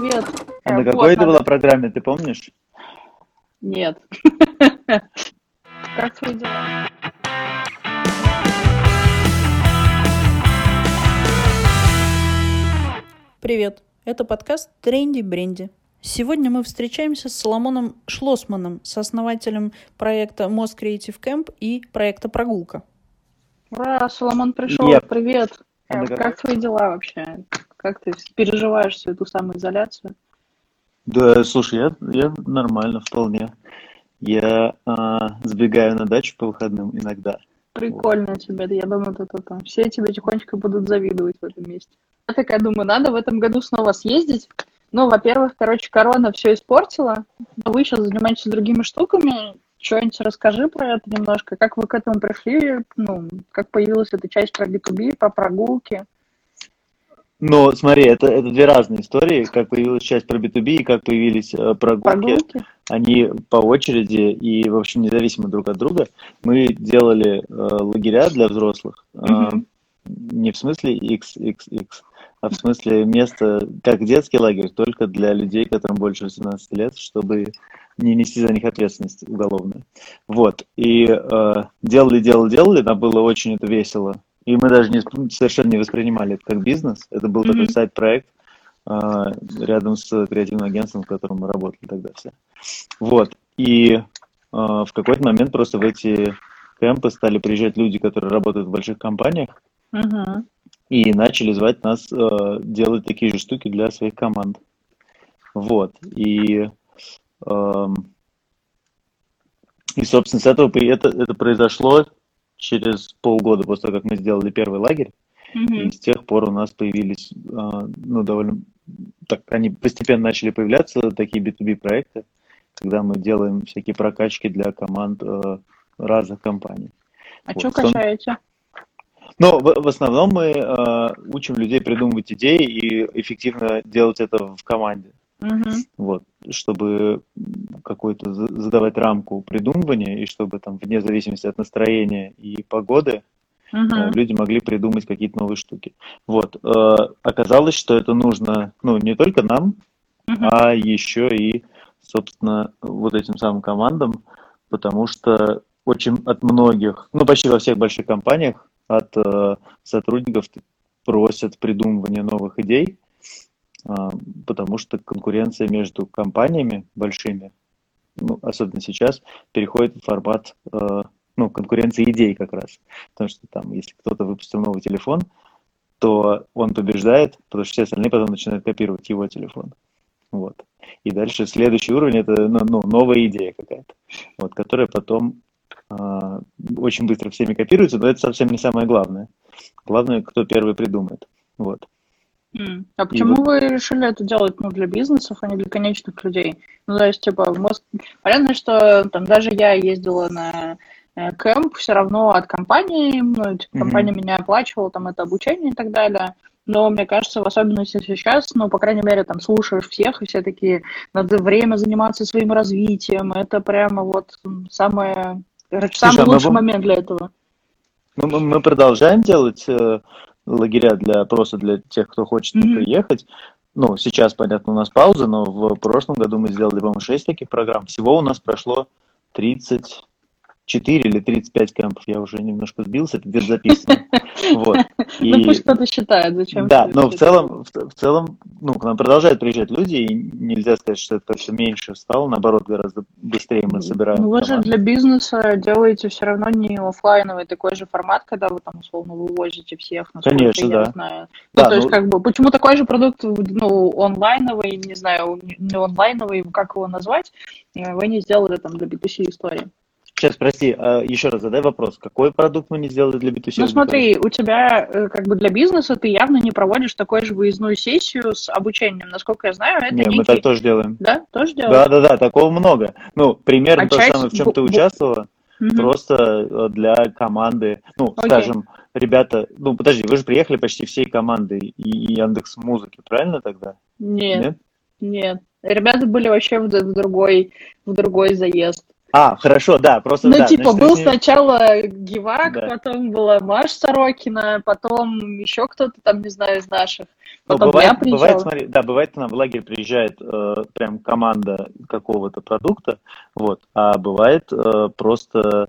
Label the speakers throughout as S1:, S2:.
S1: привет.
S2: А на
S1: Вот
S2: какой это была программе, ты помнишь?
S1: Нет. Как твои дела?
S3: Привет! Это подкаст Тренди Бренди. Сегодня мы встречаемся с Соломоном Шлосманом, сооснователем проекта Мост Creative Camp и проекта Прогулка.
S1: Ура, Соломон пришел.
S2: Yep.
S1: Привет.
S2: А
S1: Э? Как твои дела вообще? Как ты переживаешь всю эту самоизоляцию?
S2: Да, слушай, я, я нормально, вполне. Я а, сбегаю на дачу по выходным иногда.
S1: Прикольно тебе. Я думаю, то, то, то. все тебе тихонечко будут завидовать в этом месте. Я такая думаю, надо в этом году снова съездить. Ну, во-первых, короче, корона все испортила. Но вы сейчас занимаетесь другими штуками. Что-нибудь расскажи про это немножко. Как вы к этому пришли? Ну, как появилась эта часть про B2B, про прогулки?
S2: Но смотри, это, это две разные истории. Как появилась часть про B2B и как появились э, прогулки.
S1: Прогулки?
S2: Они по очереди и, в общем, независимо друг от друга. Мы делали э, лагеря для взрослых. э,
S1: Мгм.
S2: не в смысле XXX, а в смысле место, как детский лагерь, только для людей, которым больше 18 лет, чтобы не нести за них ответственность уголовную. Вот. И э, делали, делали, делали, нам было очень это весело. И мы даже не, совершенно не воспринимали это как бизнес. Это был такой
S1: Мгм.
S2: сайт-проект э, рядом с креативным агентством, в котором мы работали тогда все. Вот. И э, в какой-то момент просто в эти кемпы стали приезжать люди, которые работают в больших компаниях,
S1: Мгм.
S2: и начали звать нас э, делать такие же штуки для своих команд. Вот. И, эм, и собственно, с этого это, это произошло через полгода после того, как мы сделали первый лагерь. И
S1: Мгм.
S2: с тех пор у нас появились, э, ну, довольно... Так, они постепенно начали появляться, такие B2B проекты, когда мы делаем всякие прокачки для команд э, разных компаний.
S1: А
S2: Вот,
S1: что качаете?
S2: Но в, в основном мы э, учим людей придумывать идеи и эффективно делать это в команде.
S1: Мгм.
S2: Вот, чтобы какую-то за- задавать рамку придумывания, и чтобы там вне зависимости от настроения и погоды
S1: Мгм.
S2: люди могли придумать какие-то новые штуки. Вот, э, оказалось, что это нужно, ну, не только нам,
S1: Мгм.
S2: а еще и, собственно, вот этим самым командам, потому что очень от многих, ну, почти во всех больших компаниях от э, сотрудников просят придумывания новых идей, потому что конкуренция между компаниями большими, ну, особенно сейчас, переходит в формат, э, ну, конкуренции идей как раз. Потому что там, если кто-то выпустил новый телефон, то он побеждает, потому что все остальные потом начинают копировать его телефон. Вот. И дальше следующий уровень это ну, ну, новая идея какая-то, вот, которая потом а, очень быстро всеми копируется, но это совсем не самое главное. Главное, кто первый придумает. Вот.
S1: А почему
S2: вот-
S1: вы решили это делать ну, для бизнесов, а не для конечных людей? Ну, то есть, типа, мозг... понятно, что там даже я ездила на э, кемп, все равно от компании, ну, типа, компания меня оплачивала, там, это обучение и так далее. Но мне кажется, в особенности сейчас, ну, по крайней мере, там, слушаешь всех, и все такие, надо время заниматься своим развитием, это прямо вот самое, короче,
S2: Слушай,
S1: самый
S2: а мы
S1: лучший
S2: бу-
S1: момент для этого.
S2: Мы, мы- мы продолжаем делать э, лагеря для просто для тех, кто хочет
S1: Мгм.
S2: приехать. Ну, сейчас, понятно, у нас пауза, но в прошлом году мы сделали, по-моему, 6 таких программ. Всего у нас прошло 34 или 35 кемпов. Я уже немножко сбился, это где-то записано. Вот.
S1: Ну, пусть кто-то считает, зачем.
S2: Да, но в целом, в, в целом, ну, к нам продолжают приезжать люди, и нельзя сказать, что это как-то меньше стало, наоборот, гораздо быстрее мы собираем.
S1: Ну, вы же для бизнеса делаете все равно не оффлайновый такой же формат, когда вы там условно вывозите всех, насколько
S2: Конечно,
S1: я
S2: да.
S1: знаю.
S2: Да,
S1: ну, то есть,
S2: ну-
S1: как бы, почему такой же продукт, ну, онлайновый, не знаю, не онлайновый, как его назвать, э, вы не сделали там для B2C истории?
S2: Сейчас, прости, а, еще раз задай вопрос. Какой продукт мы не сделали для B2C?
S1: Ну, смотри, у тебя э, как бы для бизнеса ты явно не проводишь такой же выездную сессию с обучением. Насколько я знаю, это
S2: Не, мы
S1: некий...
S2: так тоже делаем.
S1: Да, тоже
S2: Да,
S1: делаешь?
S2: да, да, такого много. Ну, примерно
S1: А
S2: то же
S1: часть
S2: самое, в чем ты участвовала,
S1: Мгм.
S2: просто э, для команды. Ну,
S1: Окей.
S2: скажем, ребята, ну, подожди, вы же приехали почти всей командой и Яндекс Музыки, правильно тогда?
S1: Нет. Нет. Ребята были вообще в, в другой, в другой заезд.
S2: А, хорошо, да, просто
S1: Ну,
S2: да.
S1: типа,
S2: значит,
S1: был
S2: ними-
S1: сначала Гевак,
S2: Да.
S1: потом была Маш Сорокина, потом еще кто-то там, не знаю, из наших.
S2: Ну,
S1: Потом я
S2: бывает,
S1: приезжала.
S2: бывает, смотри, да, бывает, нам в лагерь приезжает э, прям команда какого-то продукта, вот, а бывает э, просто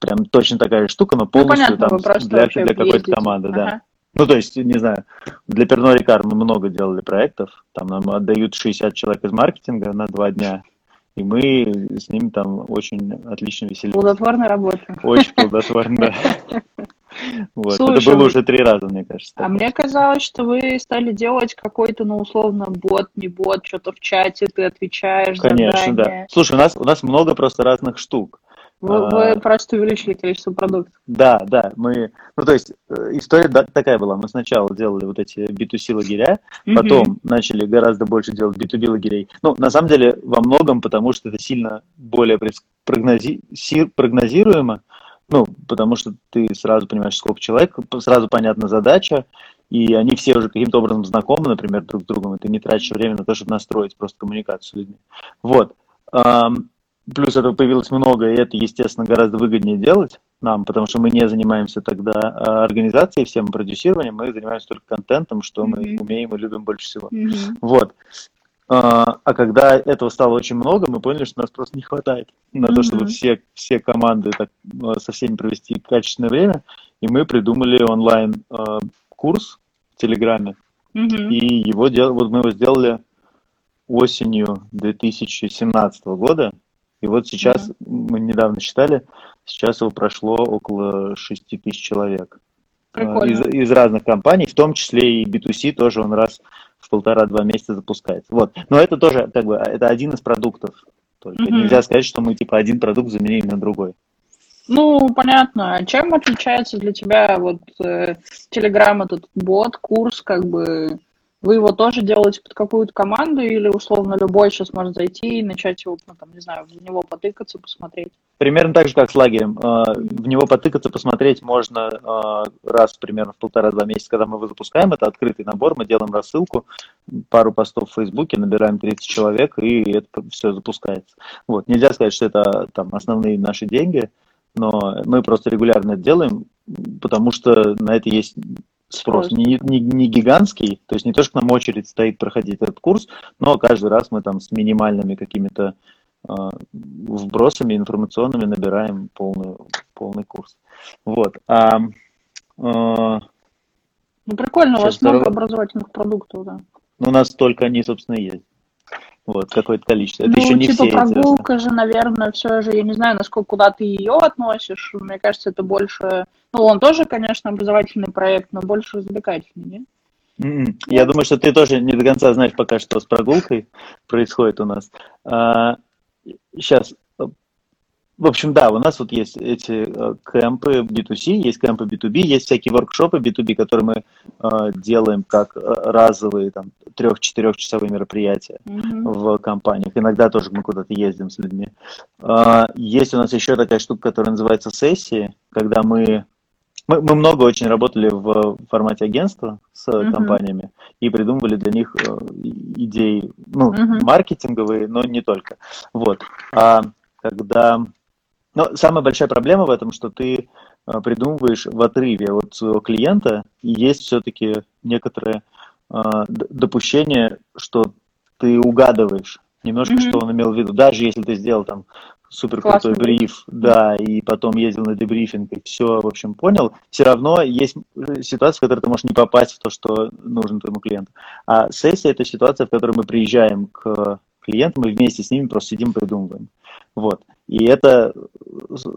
S2: прям точно такая штука, но
S1: Ну,
S2: полностью
S1: понятно,
S2: там для, для какой-то команды, да.
S1: Ага.
S2: Ну, то есть, не знаю, для Перно Рикар мы много делали проектов, там нам отдают 60 человек из маркетинга на два дня, и мы с ними там очень отлично веселились.
S1: Плодотворная работа.
S2: Очень плодотворно, да. Вот. Это
S1: Слушай,
S2: было
S1: вы-
S2: уже три раза, мне кажется.
S1: А мне казалось, что вы стали делать какой-то, ну, условно, бот, не бот, что-то в чате, ты отвечаешь,
S2: Конечно, да.
S1: задания.
S2: Слушай, у нас, у нас много просто разных штук.
S1: Вы,
S2: А.
S1: вы просто увеличили количество продуктов.
S2: Да, да, мы, ну то есть э, история да- такая была. Мы сначала делали вот эти B2C лагеря, потом начали гораздо больше делать B2B лагерей. Ну, на самом деле, во многом потому, что это сильно более прогнози- прогнозируемо, ну, потому что ты сразу понимаешь, сколько человек, сразу понятна задача, и они все уже каким-то образом знакомы, например, друг с другом, и ты не тратишь время на то, чтобы настроить просто коммуникацию с людьми. Вот. Плюс этого появилось много, и это, естественно, гораздо выгоднее делать нам, потому что мы не занимаемся тогда а, организацией, всем продюсированием, мы занимаемся только контентом, что мы
S1: Мгм.
S2: умеем и любим больше всего.
S1: Мгм.
S2: Вот. А а когда этого стало очень много, мы поняли, что нас просто не хватает на то, чтобы все, все команды так, а, со всеми провести качественное время, и мы придумали онлайн-курс в Телеграме,
S1: Мгм.
S2: и его дел... вот мы его сделали осенью 2017 года. И вот сейчас, мы недавно считали, сейчас его прошло около 6 тысяч человек. А,
S1: Прикольно.
S2: Из, из разных компаний, в том числе и B2C тоже он раз в полтора-два месяца запускается. Вот. Но это тоже как бы это один из продуктов. Только
S1: Мгм.
S2: нельзя сказать, что мы типа один продукт заменили на другой.
S1: Ну, понятно. А Чем отличается для тебя вот э, Telegram этот бот, курс, как бы вы его тоже делаете под какую-то команду или условно любой сейчас может зайти и начать его, ну, там, не знаю, в него потыкаться, посмотреть?
S2: Примерно так же, как с лагерем. А, В него потыкаться, посмотреть можно а, раз примерно в полтора-два месяца, когда мы его запускаем. Это открытый набор, мы делаем рассылку, пару постов в Фейсбуке, набираем 30 человек, и это все запускается. Вот. Нельзя сказать, что это там основные наши деньги, но мы просто регулярно это делаем, потому что на это есть спрос. Не, не, не гигантский, то есть не то, что к нам очередь стоит проходить этот курс, но каждый раз мы там с минимальными какими-то а, вбросами информационными набираем полный, полный курс. Вот. А, а,
S1: Ну, прикольно, у вас много образовательных продуктов, да.
S2: ну, у нас только они, собственно, есть. Вот, какое-то количество. Это
S1: ну,
S2: еще не
S1: типа
S2: все,
S1: прогулка же, наверное, все же, я не знаю, насколько куда ты ее относишь. Мне кажется, это больше... Ну, он тоже, конечно, образовательный проект, но больше развлекательный, не?
S2: М-м. Я думаю, что ты тоже не до конца знаешь пока, что с прогулкой происходит у нас. сейчас. В общем, да, у нас вот есть эти э, кемпы B2C, есть кемпы B2B, есть всякие воркшопы B2B, которые мы э, делаем как э, разовые там трех-четырехчасовые мероприятия
S1: Мгм.
S2: в компаниях. Иногда тоже мы куда-то ездим с людьми. А, Есть у нас еще такая штука, которая называется сессии, когда мы мы, мы много очень работали в формате агентства с
S1: Мгм.
S2: компаниями и придумывали для них э, идеи, ну,
S1: Мгм.
S2: маркетинговые, но не только. Вот. А когда... Но самая большая проблема в этом, что ты э, придумываешь в отрыве от своего клиента, и есть все-таки некоторое э, допущение, что ты угадываешь немножко,
S1: Мгм.
S2: что он имел в виду. Даже если ты сделал там супер крутой
S1: бриф.
S2: да, и потом ездил на дебрифинг, и все, в общем, понял, все равно есть э, ситуация, в которой ты можешь не попасть в то, что нужно твоему клиенту. А сессия – это ситуация, в которой мы приезжаем к клиентам и вместе с ними просто сидим и придумываем. Вот. И это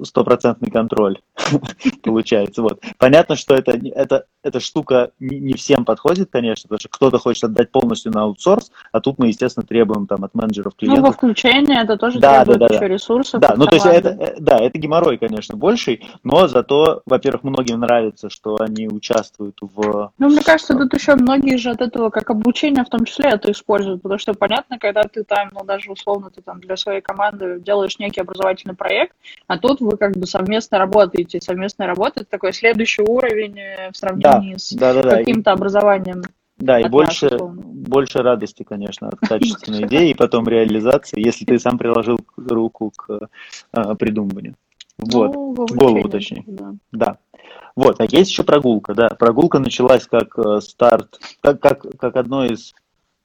S2: стопроцентный контроль получается. Вот. Понятно, что это, это, эта штука не, всем подходит, конечно, потому что кто-то хочет отдать полностью на аутсорс, а тут мы, естественно, требуем там от менеджеров
S1: Ну, во
S2: клиентов.
S1: включение это тоже
S2: Да,
S1: требует
S2: да, да,
S1: еще
S2: да.
S1: ресурсов.
S2: Да, ну то есть это, э, да, это геморрой, конечно, больший, но зато, во-первых, многим нравится, что они участвуют в...
S1: Ну, мне кажется, тут еще многие же от этого, как обучение в том числе, это используют, потому что понятно, когда ты там, ну, даже условно, ты там для своей команды делаешь некий образовательный проект, а тут вы как бы совместно работаете, совместная работа, это такой следующий уровень э, в сравнении с
S2: Да, да, да.
S1: каким-то образованием.
S2: Да, и
S1: От
S2: больше, больше радости, конечно, от качественной идеи и потом реализации, если ты сам приложил руку к э, придумыванию. Вот,
S1: Ну,
S2: голову, точнее.
S1: да.
S2: да. Вот, а есть еще прогулка, да. Прогулка началась как э, старт, как, как, как одно из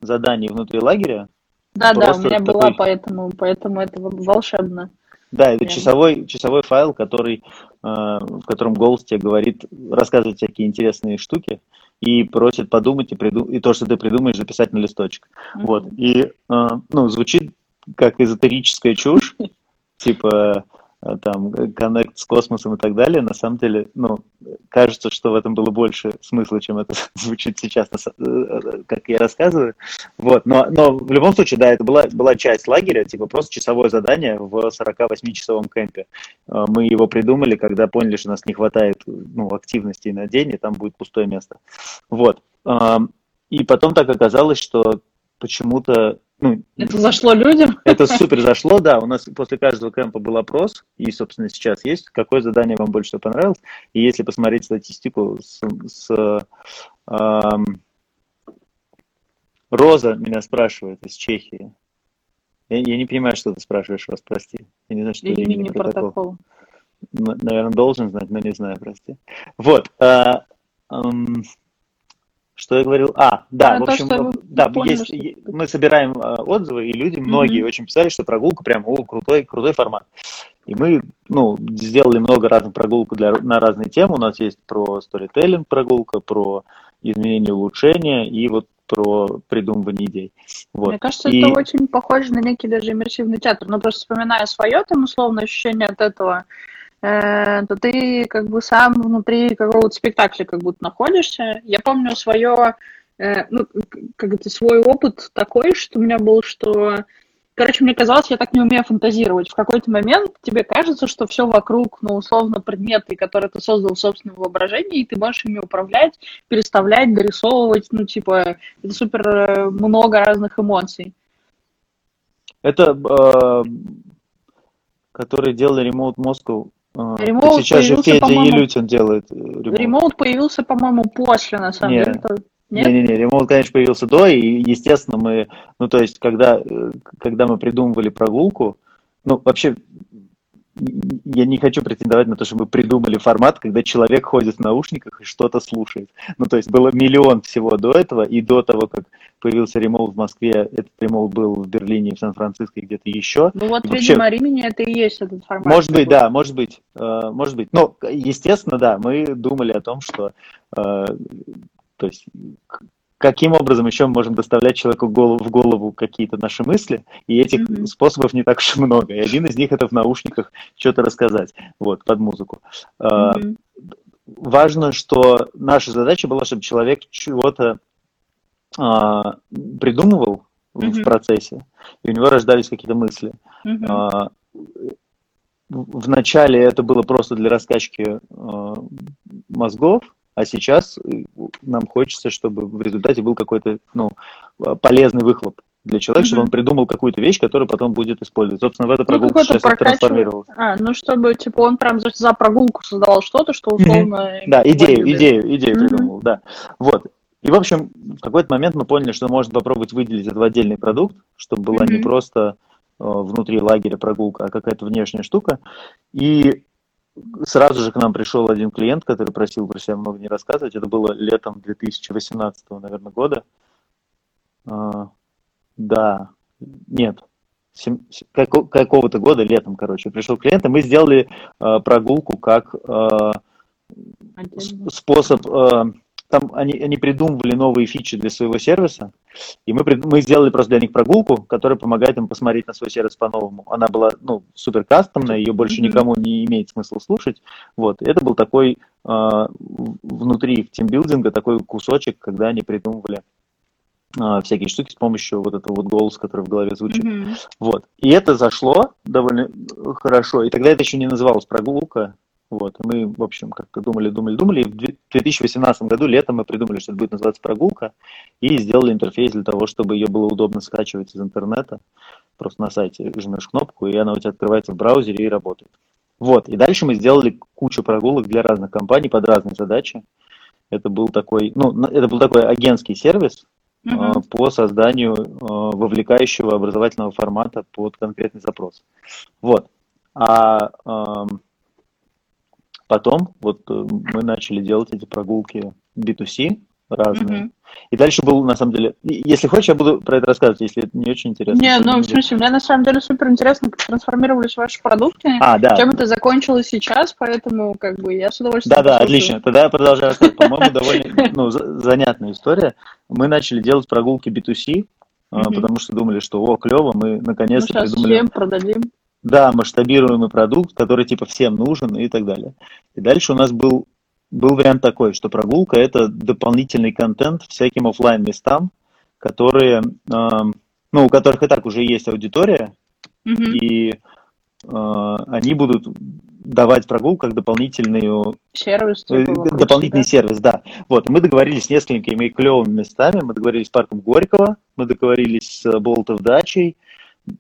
S2: заданий внутри лагеря.
S1: Да, да, у меня была,
S2: такой-
S1: поэтому, поэтому это волшебно.
S2: Да, это
S1: Прям.
S2: часовой, часовой файл, который, э, в котором голос тебе говорит, рассказывает всякие интересные штуки и просит подумать и, приду- и то, что ты придумаешь, записать на листочек.
S1: Мгм.
S2: Вот. И, э, ну, звучит как эзотерическая чушь, типа там коннект с космосом и так далее. На самом деле, ну, кажется, что в этом было больше смысла, чем это звучит сейчас, э, как я рассказываю. Вот. Но, но в любом случае, да, это была, была часть лагеря, типа просто часовое задание в 48-часовом кемпе. Э, Мы его придумали, когда поняли, что у нас не хватает ну, активности на день, и там будет пустое место. Вот. И потом так оказалось, что почему-то ну,
S1: Это зашло людям?
S2: это супер зашло, да. У нас после каждого кемпа был опрос, и, собственно, сейчас есть, какое задание вам больше всего понравилось. И если посмотреть статистику с, с, ам, Роза меня спрашивает из Чехии. Я, я не понимаю, что ты спрашиваешь, Роз, прости. Я не знаю, что это именно протокол.
S1: мини-протокол?
S2: Н- Наверное, должен знать, но не знаю, прости. Вот. а, ам, что я говорил? А, да,
S1: А,
S2: в
S1: то,
S2: общем,
S1: что вы
S2: да,
S1: поняли,
S2: есть,
S1: что-
S2: мы собираем а, отзывы, и люди, многие
S1: Мгм.
S2: очень писали, что прогулка прям, о, крутой, крутой формат. И мы, ну, сделали много разных прогулок для, на разные темы. У нас есть про сторителлинг прогулка, про изменение улучшения и вот про придумывание идей. Вот.
S1: Мне кажется,
S2: И-
S1: это очень похоже на некий даже иммерсивный театр. Но просто вспоминая свое там условное ощущение от этого, э, то ты как бы сам внутри какого-то спектакля как будто находишься. Я помню свое, э, ну, как это, свой опыт такой, что у меня был, что Короче, мне казалось, я так не умею фантазировать. В какой-то момент тебе кажется, что все вокруг, ну, условно, предметы, которые ты создал в собственном воображении, и ты можешь ими управлять, переставлять, дорисовывать, ну, типа, это супер э, много разных эмоций.
S2: Это, э, которые делали Remote Moscow. Э,
S1: Remote
S2: сейчас же Федя Елютин делает э, Remote.
S1: Ремоут появился, по-моему, после, на самом
S2: Не.
S1: деле. Нет?
S2: Не-не-не, ремонт, конечно, появился до, и, естественно, мы, ну, то есть, когда, э, когда мы придумывали прогулку, ну, вообще, я не хочу претендовать на то, что мы придумали формат, когда человек ходит в наушниках и что-то слушает. Ну, то есть, было миллион всего до этого, и до того, как появился ремоут в Москве, этот ремоут был в Берлине, в Сан-Франциско и где-то еще.
S1: Ну вот,
S2: Вообще-
S1: видимо, Римини это и есть этот формат.
S2: Может быть, да, может быть, э, может быть. Но, естественно, да, мы думали о том, что, э, то есть, каким образом еще мы можем доставлять человеку в голову, в голову какие-то наши мысли, и этих
S1: Мгм.
S2: способов не так уж и много. И один из них это в наушниках что-то рассказать, вот, под музыку. Э,
S1: Мгм.
S2: Важно, что наша задача была, чтобы человек чего-то а, придумывал в
S1: Мгм.
S2: процессе, и у него рождались какие-то мысли.
S1: Мгм.
S2: А, в в начале это было просто для раскачки а, мозгов, а сейчас э, нам хочется, чтобы в результате был какой-то ну, а, полезный выхлоп для человека, чтобы
S1: Мгм.
S2: он придумал какую-то вещь, которую потом будет использовать. Собственно, в эту
S1: Ну,
S2: прогулку
S1: какой-то
S2: сейчас трансформировалась.
S1: А, ну, чтобы, типа, он прям за, за прогулку создавал что-то, что условно...
S2: Да, идею, идею, идею
S1: Мгм.
S2: придумал, да. Вот. И, в общем, в какой-то момент мы поняли, что можно попробовать выделить это в отдельный продукт, чтобы была не
S1: Мгм.
S2: просто э, внутри лагеря прогулка, а какая-то внешняя штука. И сразу же к нам пришел один клиент, который просил про себя много не рассказывать. Это было летом 2018, наверное, года. А, да, нет, какого-то года, летом, короче, пришел клиент, и мы сделали э, прогулку как с- способ, там они, они придумывали новые фичи для своего сервиса, и мы, мы сделали просто для них прогулку, которая помогает им посмотреть на свой сервис по-новому. Она была, ну, супер кастомная, ее больше никому не имеет смысла слушать. Вот, это был такой э, внутри тимбилдинга такой кусочек, когда они придумывали э, всякие штуки с помощью вот этого вот голоса, который в голове звучит.
S1: Мгм.
S2: Вот. И это зашло довольно хорошо. И тогда это еще не называлось прогулка. Вот. Мы, в общем, как-то думали, думали, думали. И в две- 2018 году летом мы придумали, что это будет называться прогулка. И сделали интерфейс для того, чтобы ее было удобно скачивать из интернета. Просто на сайте жмешь кнопку, и она у тебя открывается в браузере и работает. Вот. И дальше мы сделали кучу прогулок для разных компаний под разные задачи. Это был такой, ну, это был такой агентский сервис
S1: Мгм.
S2: по созданию э, вовлекающего образовательного формата под конкретный запрос. Вот. А потом вот э, мы начали делать эти прогулки B2C разные.
S1: Мгм.
S2: И дальше был, на самом деле, если хочешь, я буду про это рассказывать, если это не очень интересно.
S1: Не, ну, в смысле, мне на самом деле супер интересно, как трансформировались ваши продукты,
S2: А, да.
S1: чем это закончилось сейчас, поэтому, как бы, я с удовольствием
S2: Да, да,
S1: послушаю.
S2: отлично. Тогда я продолжаю рассказывать. По-моему, довольно ну, за- занятная история. Мы начали делать прогулки B2C, а, потому что думали, что, о, клево, мы
S1: Ну,
S2: наконец-то
S1: сейчас
S2: придумали,
S1: всем продадим.
S2: Да, масштабируемый продукт, который типа всем нужен и так далее. И дальше у нас был, был вариант такой, что прогулка это дополнительный контент всяким оффлайн местам, которые, ам, ну, у которых и так уже есть аудитория,
S1: Мгм.
S2: и а, они будут давать прогулку как дополнительную
S1: Сервис,
S2: Э, Дополнительный
S1: себя.
S2: сервис, да. Вот, мы договорились с несколькими клевыми местами. Мы договорились с парком Горького, мы договорились с Болтов дачей,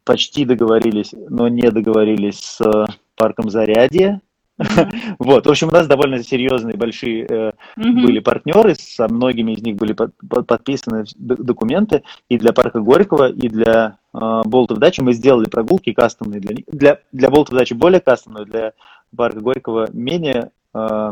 S2: почти договорились, но не договорились с э, парком Зарядье.
S1: Мгм.
S2: Вот, в общем, у нас довольно серьезные большие э,
S1: Мгм.
S2: были партнеры, со многими из них были под- под- подписаны документы и для парка Горького, и для э, Болтов дачи мы сделали прогулки кастомные для них. Для, для Болтов дачи более кастомную, для парка Горького менее э,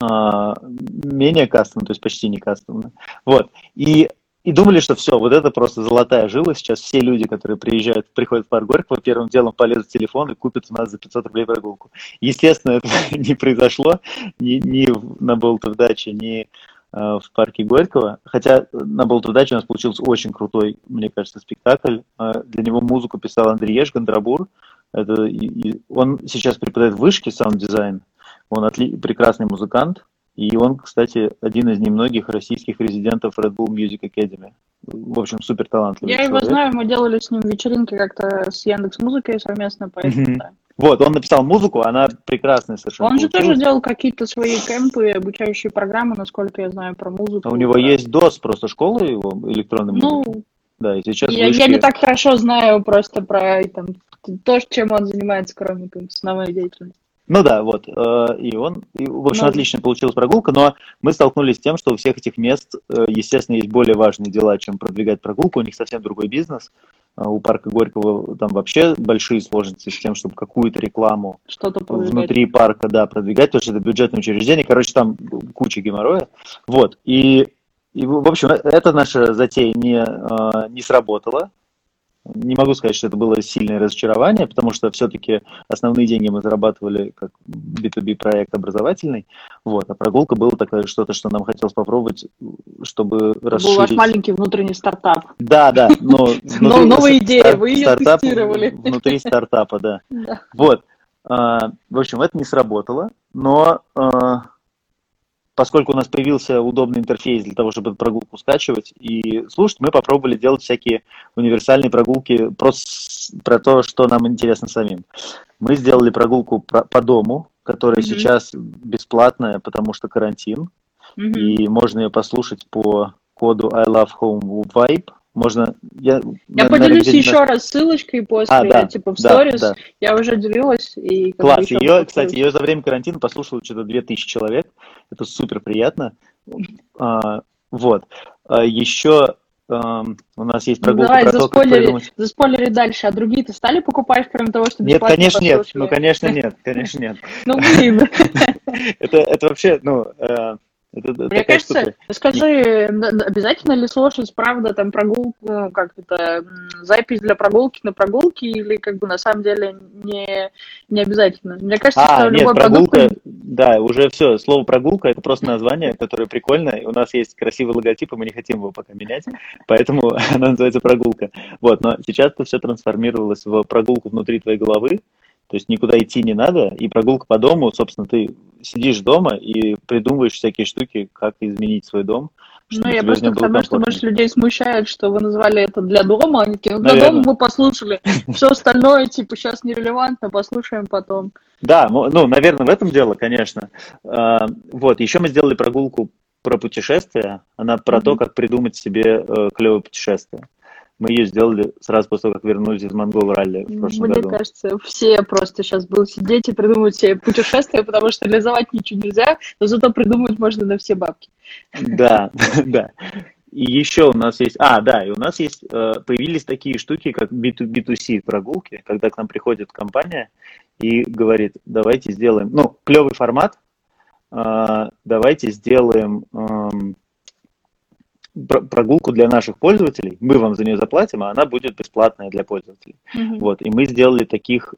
S2: а, менее кастомно, то есть почти не кастомно. Вот. И, и думали, что все, вот это просто золотая жила. Сейчас все люди, которые приезжают, приходят в парк Горького, первым делом полезут в телефон и купят у нас за 500 рублей прогулку. Естественно, это не произошло ни, ни на Болтов даче, ни э, в парке Горького. Хотя на Болтов даче у нас получился очень крутой, мне кажется, спектакль. Э, Для него музыку писал Андрей Еш, Гондрабур. Это, и- и он сейчас преподает в вышке саунд-дизайн. Он отли- прекрасный музыкант. И он, кстати, один из немногих российских резидентов Red Bull Music Academy. В общем, супер талантливый
S1: Я его
S2: человек.
S1: знаю, мы делали с ним вечеринки как-то с Яндекс Музыкой совместно, поэтому
S2: Мгм.
S1: да.
S2: Вот, он написал музыку, она прекрасная совершенно
S1: Он же тоже делал какие-то свои кемпы, обучающие программы, насколько я знаю, про музыку.
S2: А у него
S1: Да.
S2: есть DOS, просто школа его электронной музыки.
S1: Ну,
S2: Да, и сейчас
S1: я,
S2: вышки-
S1: я не так хорошо знаю просто про там, то, чем он занимается, кроме как, основной деятельности.
S2: Ну да, вот. э, И он, и, в общем,
S1: Ну.
S2: отлично получилась прогулка, но мы столкнулись с тем, что у всех этих мест, э, естественно, есть более важные дела, чем продвигать прогулку. У них совсем другой бизнес. А У парка Горького там вообще большие сложности с тем, чтобы какую-то рекламу внутри парка, да, продвигать, потому что это бюджетное учреждение. Короче, там куча геморроя. Вот. И, и в общем, э- эта наша затея не, э, не сработала. Не могу сказать, что это было сильное разочарование, потому что все-таки основные деньги мы зарабатывали как B2B проект образовательный. Вот. А прогулка была такое что-то, что нам хотелось попробовать, чтобы
S1: Это был ваш
S2: расширить.
S1: маленький внутренний стартап.
S2: Да, да, но
S1: новая идея, вы
S2: стартап
S1: тестировали.
S2: Внутри стартапа, да.
S1: Да.
S2: Вот. А, В общем, это не сработало, но а, поскольку у нас появился удобный интерфейс для того, чтобы эту прогулку скачивать и слушать, мы попробовали делать всякие универсальные прогулки с- про то, что нам интересно самим. Мы сделали прогулку про- по дому, которая
S1: Мгм.
S2: сейчас бесплатная, потому что карантин,
S1: Мгм.
S2: и можно ее послушать по коду I Love Home Vibe. Можно... Я,
S1: Я
S2: наверное,
S1: поделюсь
S2: где-то на-
S1: еще раз ссылочкой после,
S2: А, да,
S1: типа, в
S2: да,
S1: сторис.
S2: да.
S1: Я уже делилась. И как
S2: Класс. Ее,
S1: раз
S2: кстати, ее за время карантина послушало что-то 2000 человек. Это супер приятно. А, вот. А, еще у нас есть
S1: Ну,
S2: прогулка
S1: давай,
S2: про то, как
S1: заспойлери,
S2: придумать...
S1: заспойлери дальше. А другие-то стали покупать, кроме того, что
S2: Нет, конечно, нет. Ну, конечно, нет. Конечно, нет.
S1: Ну, блин.
S2: Это, это вообще, ну, э, это, это
S1: Мне кажется,
S2: штука.
S1: скажи, обязательно ли слушать, правда, там прогулку, ну, как это, запись для прогулки на прогулке, или как бы на самом деле не, не обязательно? Мне кажется,
S2: А,
S1: что
S2: нет,
S1: любой
S2: прогулка,
S1: продукт...
S2: да, уже все, слово прогулка это просто название, которое прикольное. У нас есть красивый логотип, и мы не хотим его пока менять, поэтому она называется прогулка. Вот, но сейчас это все трансформировалось в прогулку внутри твоей головы, то есть никуда идти не надо, и прогулка по дому, собственно, ты сидишь дома и придумываешь всякие штуки, как изменить свой дом.
S1: Ну, я просто к тому, что, может, людей смущает, что вы назвали это для дома, они такие, ну, для дома мы послушали, все остальное, типа, сейчас нерелевантно, послушаем потом.
S2: Да, ну, наверное, в этом дело, конечно. А, Вот, еще мы сделали прогулку про путешествия. Она про то,
S1: Мгм.
S2: как придумать себе клевое путешествие. Мы ее сделали сразу после того, как вернулись из Монгол ралли в прошлом
S1: Мне
S2: году.
S1: кажется, все просто сейчас будут сидеть и придумывать себе путешествия, потому что реализовать ничего нельзя, но зато придумать можно на все бабки.
S2: Да, да. И еще у нас есть, а, да, и у нас есть, э, появились такие штуки, как B2, B2C прогулки, когда к нам приходит компания и говорит, давайте сделаем, ну, клевый формат, э, давайте сделаем эм, прогулку для наших пользователей, мы вам за нее заплатим, а она будет бесплатная для пользователей.
S1: Мгм.
S2: Вот, и мы сделали таких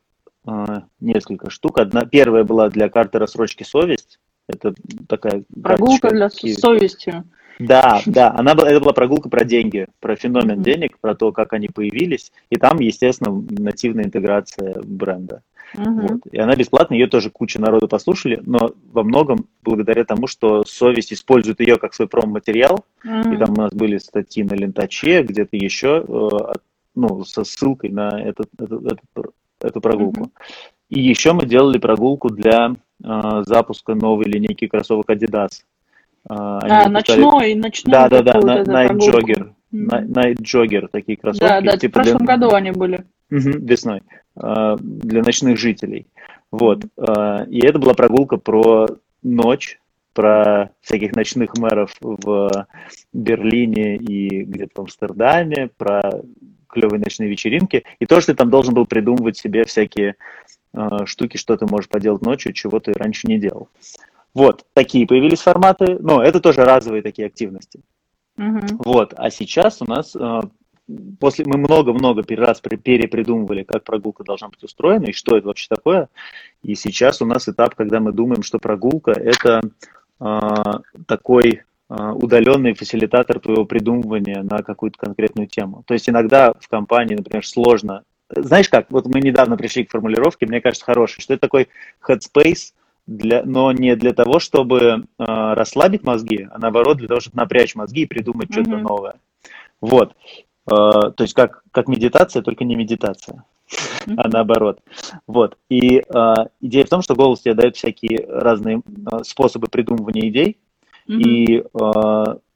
S2: э, несколько штук. Одна, первая была для карты рассрочки «Совесть». Это такая
S1: Прогулка для с
S2: такие-
S1: совестью.
S2: да, да, она была, это была прогулка про деньги, про феномен
S1: Мгм.
S2: денег, про то, как они появились, и там, естественно, нативная интеграция бренда.
S1: Мгм.
S2: Вот. И она бесплатная, ее тоже куча народу послушали, но во многом благодаря тому, что совесть использует ее как свой промо-материал, и
S1: Мгм.
S2: там у нас были статьи на Лентаче, где-то еще, э, ну, со ссылкой на этот, этот- этот- эту прогулку.
S1: Мгм.
S2: И еще мы делали прогулку для э, запуска новой линейки кроссовок Adidas. Э,
S1: А, ночной, ночной.
S2: да, да, да, Night. Jogger. Night Jogger, такие кроссовки.
S1: Да, да, в
S2: типа для-
S1: прошлом году они были.
S2: Весной. э, Для ночных жителей. Вот. э, И это была прогулка про ночь, про всяких ночных мэров в Берлине и где-то в Амстердаме, про клевые ночные вечеринки. И то, что ты там должен был придумывать себе всякие э, штуки, что ты можешь поделать ночью, чего ты раньше не делал. Вот, такие появились форматы. Но это тоже разовые такие активности.
S1: Мгм.
S2: Вот, а сейчас у нас э, после мы много-много раз перепридумывали, как прогулка должна быть устроена и что это вообще такое. И сейчас у нас этап, когда мы думаем, что прогулка это э, такой э, удаленный фасилитатор твоего придумывания на какую-то конкретную тему. То есть иногда в компании, например, сложно. Знаешь как, вот мы недавно пришли к формулировке, мне кажется, хорошей, что это такой headspace, для, но не для того, чтобы э, расслабить мозги, а наоборот для того, чтобы напрячь мозги и придумать что-то
S1: Мгм.
S2: новое. Вот. Э, то есть как, как медитация, только не медитация, а наоборот. Вот. И э, идея в том, что голос тебе дает всякие разные э, способы придумывания идей
S1: Мгм.
S2: и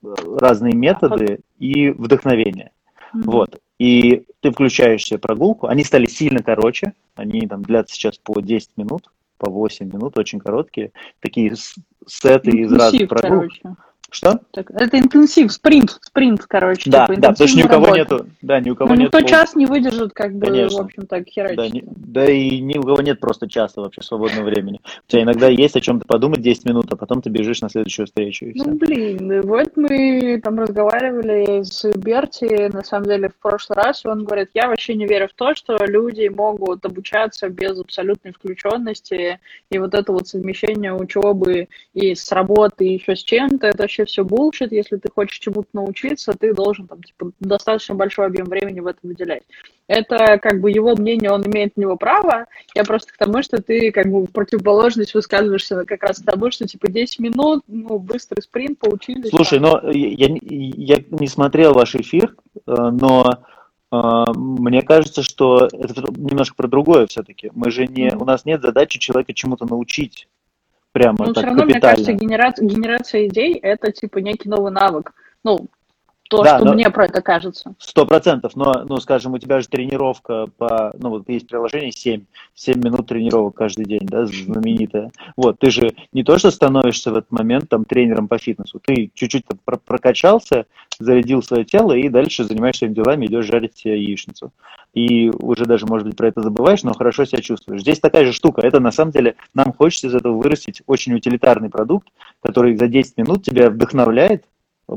S2: разные методы и вдохновение.
S1: Мгм.
S2: Вот. И ты включаешь себе прогулку. Они стали сильно короче. Они там длятся сейчас по 10 минут, по 8 минут, очень короткие. Такие сеты из разных прогулок.
S1: короче.
S2: Что?
S1: Так, это интенсив, спринт, спринт, короче.
S2: Да,
S1: типа
S2: да, потому что ни у кого
S1: работа.
S2: нету, да, ни у кого
S1: Ну,
S2: нет
S1: никто
S2: пол-
S1: час не выдержит, как бы,
S2: Конечно.
S1: в общем, так
S2: Да,
S1: херачить.
S2: ни- да и ни у кого нет просто часа вообще свободного времени. У тебя иногда есть о чем-то подумать 10 минут, а потом ты бежишь на следующую встречу и
S1: Ну,
S2: все.
S1: блин, и вот мы там разговаривали с Берти, на самом деле, в прошлый раз, и он говорит, я вообще не верю в то, что люди могут обучаться без абсолютной включенности, и вот это вот совмещение учебы и с работы, и еще с чем-то, это вообще все булшит, если ты хочешь чему-то научиться, ты должен там, типа, достаточно большой объем времени в это выделять. Это как бы его мнение, он имеет на него право. Я просто к тому, что ты как бы в противоположность высказываешься как раз к тому, что типа 10 минут, ну, быстрый спринт, поучились.
S2: Слушай, но я, я не смотрел ваш эфир, э, но э, мне кажется, что это немножко про другое все-таки. Мы же не, у нас нет задачи человека чему-то научить прямо
S1: Ну,
S2: так
S1: все равно, мне
S2: капитально.
S1: кажется, генерация, генерация идей — это типа некий новый навык. Ну, то,
S2: Да,
S1: что
S2: но-
S1: мне про это кажется.
S2: Сто процентов, но, ну, скажем, у тебя же тренировка по, ну, вот есть приложение 7, 7 минут тренировок каждый день, да, знаменитая. Вот, ты же не то, что становишься в этот момент там тренером по фитнесу, ты чуть-чуть там про- прокачался, зарядил свое тело и дальше занимаешься своими делами, идешь жарить себе яичницу. И уже даже, может быть, про это забываешь, но хорошо себя чувствуешь. Здесь такая же штука. Это, на самом деле, нам хочется из этого вырастить очень утилитарный продукт, который за 10 минут тебя вдохновляет,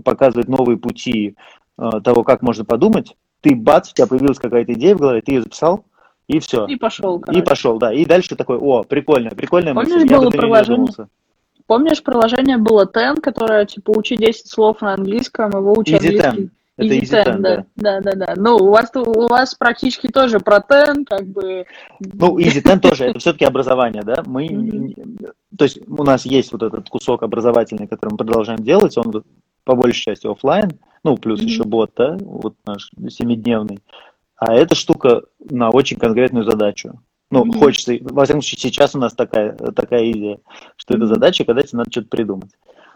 S2: показывает новые пути э, того, как можно подумать. Ты бац, у тебя появилась какая-то идея в голове, ты ее записал, и все.
S1: И пошел,
S2: И
S1: короче.
S2: пошел, да. И дальше такой, о, прикольно, прикольная
S1: Помнишь,
S2: мысль,
S1: было приложение? Помнишь, приложение было Ten, которое, типа, учи 10 слов на английском, и выучи
S2: Easy
S1: английский.
S2: Это
S1: Easy Ten, да. Да, да, да. Ну, у вас, у вас практически тоже про Ten, как бы...
S2: Ну, Easy Ten тоже, это все-таки образование, да? Мы, не- то есть у нас есть вот этот кусок образовательный, который мы продолжаем делать, он по большей части оффлайн, ну, плюс
S1: Мгм.
S2: еще бот, да, вот наш семидневный. А эта штука на очень конкретную задачу. Ну,
S1: Мгм.
S2: хочется, во всяком случае, сейчас у нас такая, такая идея, что это
S1: Мгм.
S2: задача, когда тебе надо что-то придумать.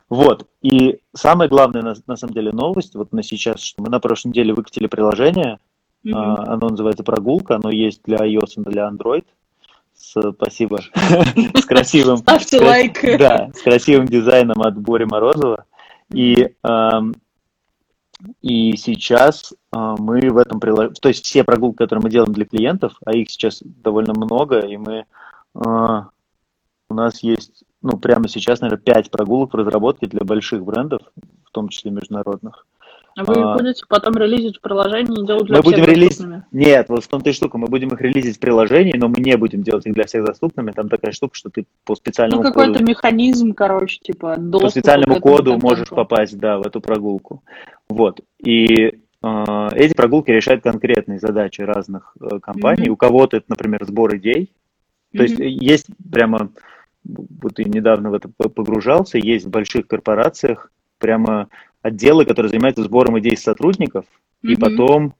S2: Вот. И самая главная, на, на самом деле, новость вот на сейчас, что мы на прошлой неделе выкатили приложение, mm-hmm. а, оно называется «Прогулка», оно есть для iOS и для Android. Спасибо. С красивым...
S1: Ставьте лайк.
S2: Да, с красивым дизайном от Бори Морозова. И и сейчас э, мы в этом приложении, то есть все прогулки, которые мы делаем для клиентов, а их сейчас довольно много, и мы, э, у нас есть, ну, прямо сейчас, наверное, 5 прогулок в разработке для больших брендов, в том числе международных.
S1: А вы а, будете потом релизить в приложении и делать для
S2: мы
S1: всех
S2: будем релиз... Нет, вот в том-то и штука. Мы будем их релизить в приложении, но мы не будем делать их для всех доступными. Там такая штука, что ты по специальному
S1: ну, какой-то механизм, короче, типа
S2: По специальному коду контенту. можешь попасть, да, в эту прогулку. Вот. И э, эти прогулки решают конкретные задачи разных э, компаний. Mm-hmm. У кого-то это, например, сбор идей. То mm-hmm. есть есть прямо, вот и недавно в это погружался, есть в больших корпорациях прямо отделы, которые занимаются сбором идей сотрудников, mm-hmm. и потом,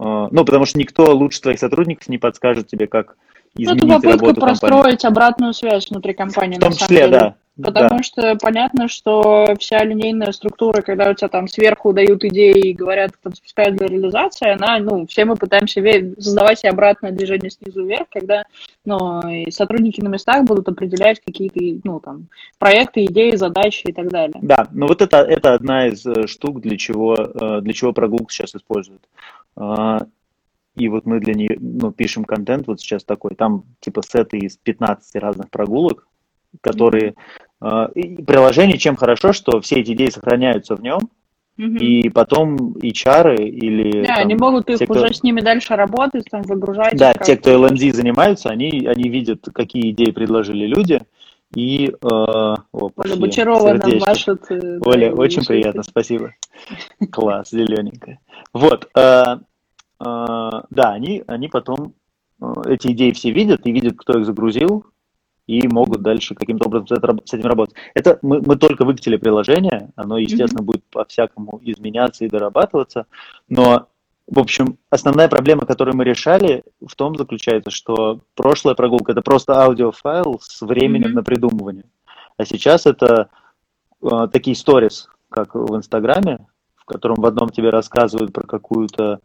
S2: э, ну, потому что никто лучше твоих сотрудников не подскажет тебе, как изменить ну, это
S1: попытка простроить компании. обратную связь внутри компании.
S2: В том числе, да.
S1: Потому да. что понятно, что вся линейная структура, когда у тебя там сверху дают идеи и говорят, там спускают для реализации, она, ну, все мы пытаемся создавать себе обратное движение снизу вверх, когда, ну, и сотрудники на местах будут определять какие-то, ну, там, проекты, идеи, задачи и так далее.
S2: Да, ну вот это, это одна из э, штук, для чего, э, для чего прогулку сейчас используют. А, и вот мы для нее, ну, пишем контент вот сейчас такой, там типа сеты из 15 разных прогулок, которые... Э, приложение чем хорошо, что все эти идеи сохраняются в нем, mm и потом HR или...
S1: Да, там, они могут их кто... уже с ними дальше работать, там, выгружать.
S2: Да, те, кто LMD занимаются, они, они видят, какие идеи предложили люди, и... Э, о,
S1: Оля Бочарова нам машет.
S2: Э, Оля, да, очень приятно, спасибо. Класс, зелененькая. Вот, э, э, да, они, они потом э, эти идеи все видят и видят, кто их загрузил, и могут дальше каким-то образом с этим работать. Это мы, мы только выкатили приложение, оно, естественно, mm-hmm. будет по-всякому изменяться и дорабатываться, но, в общем, основная проблема, которую мы решали, в том заключается, что прошлая прогулка – это просто аудиофайл с временем mm-hmm. на придумывание, а сейчас это э, такие сторис, как в Инстаграме, в котором в одном тебе рассказывают про какую-то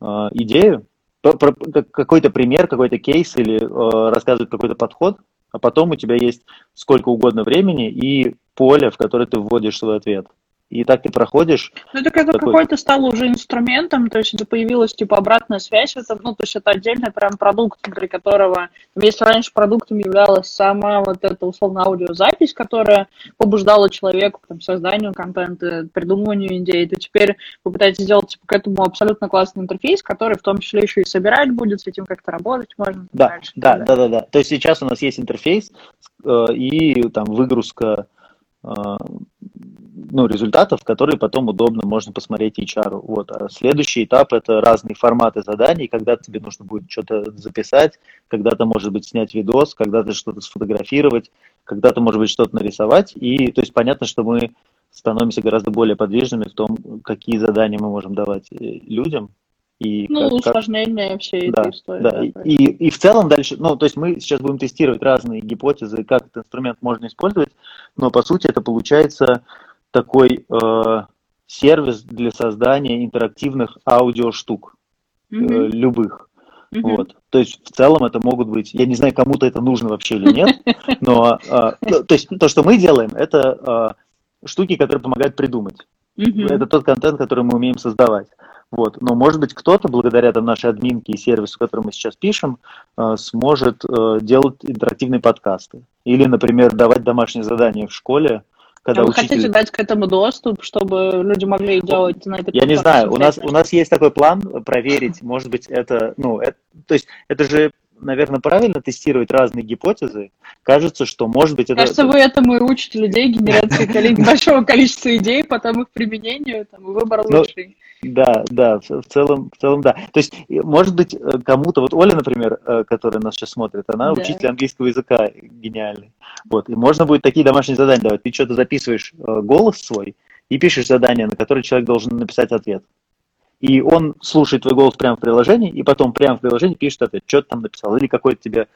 S2: э, идею, про, про какой-то пример, какой-то кейс или э, рассказывают какой-то подход – а потом у тебя есть сколько угодно времени и поле, в которое ты вводишь свой ответ. И так ты проходишь.
S1: Ну, это как такой... какой-то стал уже инструментом, то есть это появилась типа обратная связь, это, ну, то есть это отдельный прям продукт, внутри которого, если раньше продуктом являлась сама вот эта условно аудиозапись, которая побуждала человека к там, созданию контента, придумыванию идей, то теперь вы пытаетесь сделать типа, к этому абсолютно классный интерфейс, который в том числе еще и собирать будет, с этим как-то работать можно.
S2: Да, дальше, да, да, да, да. То есть сейчас у нас есть интерфейс э, и там выгрузка э, ну, результатов, которые потом удобно можно посмотреть HR. Вот. А следующий этап – это разные форматы заданий, когда тебе нужно будет что-то записать, когда-то, может быть, снять видос, когда-то что-то сфотографировать, когда-то, может быть, что-то нарисовать. И, то есть, понятно, что мы становимся гораздо более подвижными в том, какие задания мы можем давать э, людям,
S1: и ну, как, усложнение как... всей
S2: да,
S1: этой истории.
S2: Да. Да, и, и в целом дальше, ну, то есть мы сейчас будем тестировать разные гипотезы, как этот инструмент можно использовать, но по сути это получается такой э, сервис для создания интерактивных аудиоштук mm-hmm. э, любых. Mm-hmm. Вот. То есть в целом это могут быть, я не знаю, кому-то это нужно вообще или нет, но э, то есть то, что мы делаем, это э, штуки, которые помогают придумать. Mm-hmm. Это тот контент, который мы умеем создавать. Вот. Но, может быть, кто-то, благодаря там, нашей админке и сервису, который мы сейчас пишем, э, сможет э, делать интерактивные подкасты. Или, например, давать домашние задания в школе,
S1: когда а вы учитель... хотите дать к этому доступ, чтобы люди могли делать на
S2: этой Я не знаю, у нас, у нас есть такой план проверить, может быть, это, ну, это, то есть это же наверное, правильно тестировать разные гипотезы. Кажется, что может быть это...
S1: Кажется, вы этому и учите людей, генерации большого количества идей, потом их применению, там, выбор ну, лучший.
S2: Да, да, в целом, в целом, да. То есть, может быть, э, кому-то, вот Оля, например, э, которая нас сейчас смотрит, она да. учитель английского языка гениальный. Вот, и можно будет такие домашние задания давать. Ты что-то записываешь э, голос свой и пишешь задание, на которое человек должен написать ответ. И он слушает твой голос прямо в приложении, и потом прямо в приложении пишет ответ, что ты там написал, или какой-то тебе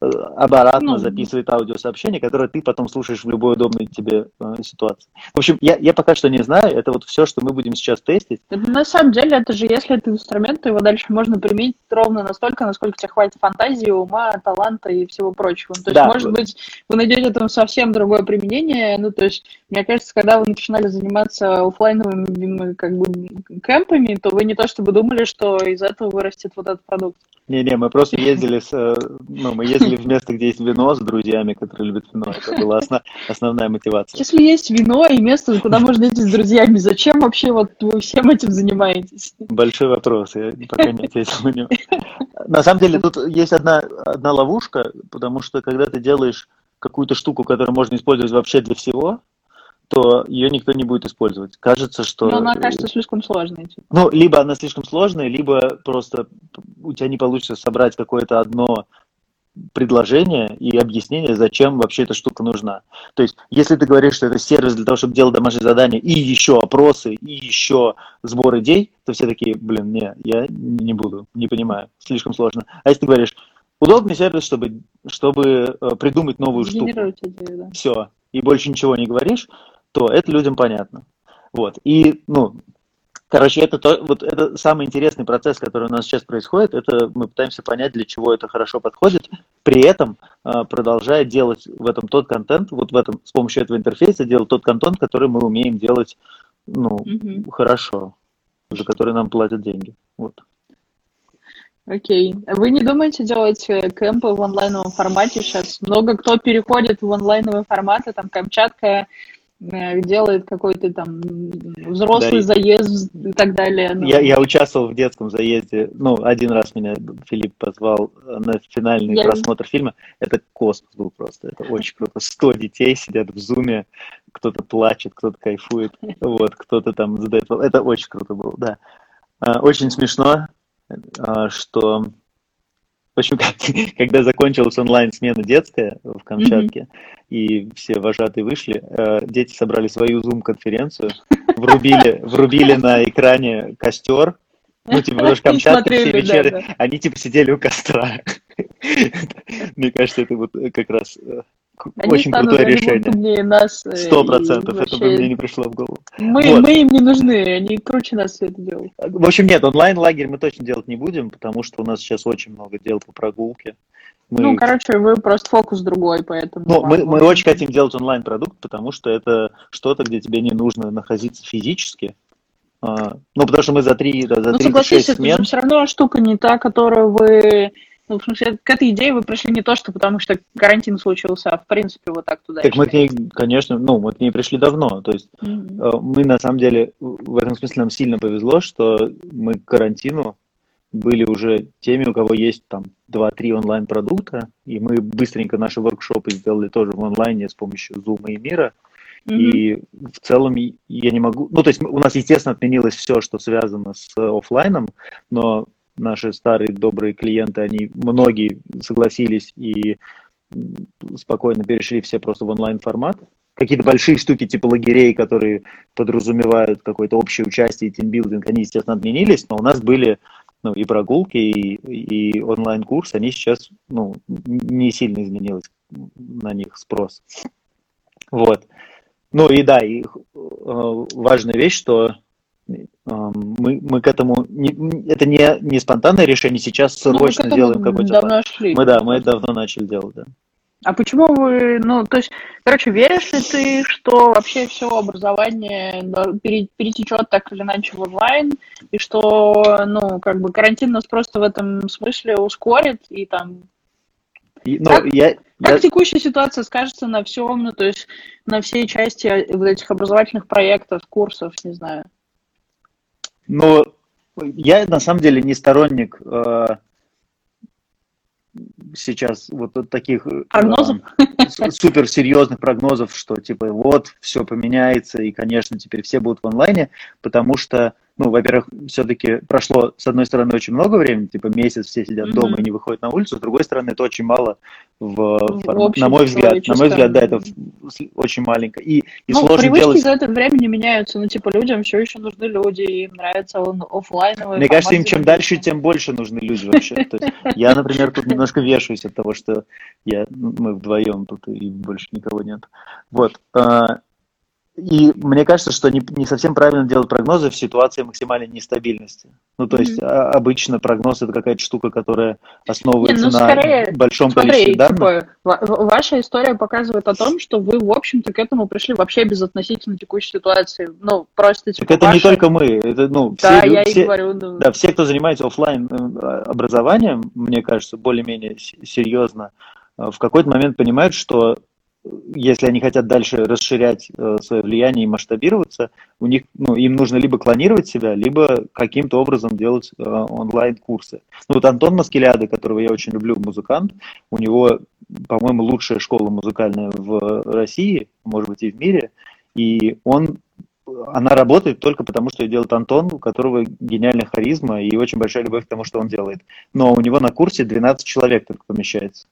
S2: обратно
S1: Ну.
S2: записывает аудиосообщение, которое ты потом слушаешь в любой удобной тебе э, ситуации. В общем, я, я пока что не знаю, это вот все, что мы будем сейчас тестить.
S1: Это на самом деле, это же, если это инструмент, то его дальше можно применить ровно настолько, насколько тебе хватит фантазии, ума, таланта и всего прочего. То есть,
S2: Да.
S1: может быть, вы найдете там совсем другое применение. Ну, то есть, мне кажется, когда вы начинали заниматься оффлайновыми как бы кемпами, то вы не то чтобы думали, что из этого вырастет вот этот продукт.
S2: Не-не, мы просто ездили с, э, ну, мы ездили в место, где есть вино с друзьями, которые любят вино. Это была осна- основная мотивация.
S1: Если есть вино и место, куда можно идти с друзьями, зачем вообще вот вы всем этим занимаетесь?
S2: Большой вопрос, я пока не ответил на него. На самом деле тут есть одна, одна ловушка, потому что когда ты делаешь какую-то штуку, которую можно использовать вообще для всего, то ее никто не будет использовать. Кажется, что...
S1: Но она кажется слишком сложной. типа.
S2: Ну, либо она слишком сложная, либо просто у тебя не получится собрать какое-то одно предложение и объяснение, зачем вообще эта штука нужна. То есть, если ты говоришь, что это сервис для того, чтобы делать домашние задания, и еще опросы, и еще сбор идей, то все такие, блин, не, я не буду, не понимаю, слишком сложно. А если ты говоришь, удобный сервис, чтобы, чтобы э, придумать новую штуку,
S1: идею, да.
S2: все, и больше ничего не говоришь, то это людям понятно. Вот. И, ну, короче, это, то, вот это самый интересный процесс, который у нас сейчас происходит. Это мы пытаемся понять, для чего это хорошо подходит, при этом э, продолжая делать в этом тот контент, вот в этом, с помощью этого интерфейса делать тот контент, который мы умеем делать, ну,
S1: Мгм.
S2: хорошо, за который нам платят деньги. Вот.
S1: Окей. Вы не думаете делать э, кемпы в онлайновом формате сейчас? Много кто переходит в онлайновые форматы, там Камчатка делает какой-то там взрослый
S2: Да,
S1: заезд и так далее. Ну,
S2: Я, я участвовал в детском заезде, ну, один раз меня Филипп позвал на финальный
S1: Я-
S2: просмотр фильма. Это космос был просто, это очень круто. Сто детей сидят в зуме, кто-то плачет, кто-то кайфует, вот, кто-то там задает... Это очень круто было, да. А, Очень смешно, а, что... В общем, когда закончилась онлайн-смена детская в Камчатке, и все вожатые вышли, э, дети собрали свою зум-конференцию, врубили, врубили на экране костер, ну, типа, потому что Камчатка все
S1: смотрели, да,
S2: вечеры,
S1: да.
S2: они, типа, сидели у костра. Мне кажется, это вот как раз э,
S1: Они
S2: очень крутое решение.
S1: нас. э,
S2: Сто процентов, это бы
S1: вообще
S2: мне не пришло в голову.
S1: Мы,
S2: Вот.
S1: мы им не нужны, они круче нас все это делают.
S2: В общем, нет, онлайн-лагерь мы точно делать не будем, потому что у нас сейчас очень много дел по прогулке. Мы,
S1: Ну, короче, вы просто фокус другой, поэтому...
S2: ну, мы, мы очень хотим делать онлайн-продукт, потому что это что-то, где тебе не нужно находиться физически. А, ну, потому что мы за три, за
S1: Ну,
S2: 36
S1: согласись, это
S2: смен...
S1: же все равно штука не та, которую вы... Ну, в смысле, к этой идее вы пришли не то, что потому что карантин случился, а в принципе вот так туда
S2: Так мы к ней, конечно, ну, мы к ней пришли давно. То есть э, мы на самом деле, в этом смысле нам сильно повезло, что мы к карантину были уже теми, у кого есть там 2-3 онлайн-продукта, и мы быстренько наши воркшопы сделали тоже в онлайне с помощью Zoom и Мира.
S1: Мгм.
S2: И в целом я не могу... Ну, то есть у нас, естественно, отменилось все, что связано с оффлайном, но наши старые добрые клиенты, они многие согласились и спокойно перешли все просто в онлайн-формат. Какие-то большие штуки типа лагерей, которые подразумевают какое-то общее участие тимбилдинг, они, естественно, отменились, но у нас были ну, и прогулки, и, и онлайн-курс, они сейчас ну, не сильно изменилось на них спрос. Вот. Ну и да, и э, важная вещь, что мы, мы к этому... Не, это не, не спонтанное решение, сейчас
S1: Ну,
S2: срочно
S1: этому
S2: делаем какой-то план.
S1: давно шли.
S2: Мы, да, мы это давно начали делать, да.
S1: А почему вы, ну, то есть, короче, веришь ли ты, что вообще все образование перетечет так или иначе в онлайн, и что, ну, как бы карантин нас просто в этом смысле ускорит, и там
S2: ну,
S1: Как-
S2: я,
S1: Как
S2: я-
S1: текущая ситуация скажется на всем, ну, то есть на всей части вот этих образовательных проектов, курсов, не знаю.
S2: Ну, я на самом деле не сторонник э, сейчас вот от таких э,
S1: Прогнозов?
S2: э, суперсерьезных прогнозов, что типа вот все поменяется и, конечно, теперь все будут в онлайне, потому что ну, во-первых, все-таки прошло, с одной стороны, очень много времени, типа месяц все сидят mm-hmm. дома и не выходят на улицу, с другой стороны, это очень мало, в, в на мой взгляд, на мой взгляд, да, это очень маленько. И, и
S1: ну,
S2: сложно
S1: привычки
S2: делать...
S1: за это время не меняются, ну, типа, людям все еще нужны люди, им нравится он офлайновый.
S2: Мне кажется, им чем дальше, тем больше нужны люди вообще. Я, например, тут немножко вешаюсь от того, что я, ну, мы вдвоем тут и больше никого нет. Вот. И мне кажется, что не, не совсем правильно делать прогнозы в ситуации максимальной нестабильности. Ну, то есть mm-hmm. обычно прогноз это какая-то штука, которая основывается не, ну, скорее, на большом смотри, количестве данных. Типа,
S1: ваша история показывает о том, что вы, в общем-то, к этому пришли вообще без относительно текущей ситуации. Ну, просто
S2: типа. Так это ваша... не только мы. Это, ну, все, да, я все, и говорю. Да. да, все, кто занимается офлайн э, образованием, мне кажется, более-менее серьезно, э, в какой-то момент понимают, что если они хотят дальше расширять э, свое влияние и масштабироваться, у них, ну, им нужно либо клонировать себя, либо каким-то образом делать э, онлайн-курсы. Ну, вот Антон Маскеляды, которого я очень люблю, музыкант, у него, по-моему, лучшая школа музыкальная в России, может быть, и в мире, и он она работает только потому, что ее делает Антон, у которого гениальная харизма и очень большая любовь к тому, что он делает. Но у него на курсе 12 человек только помещается.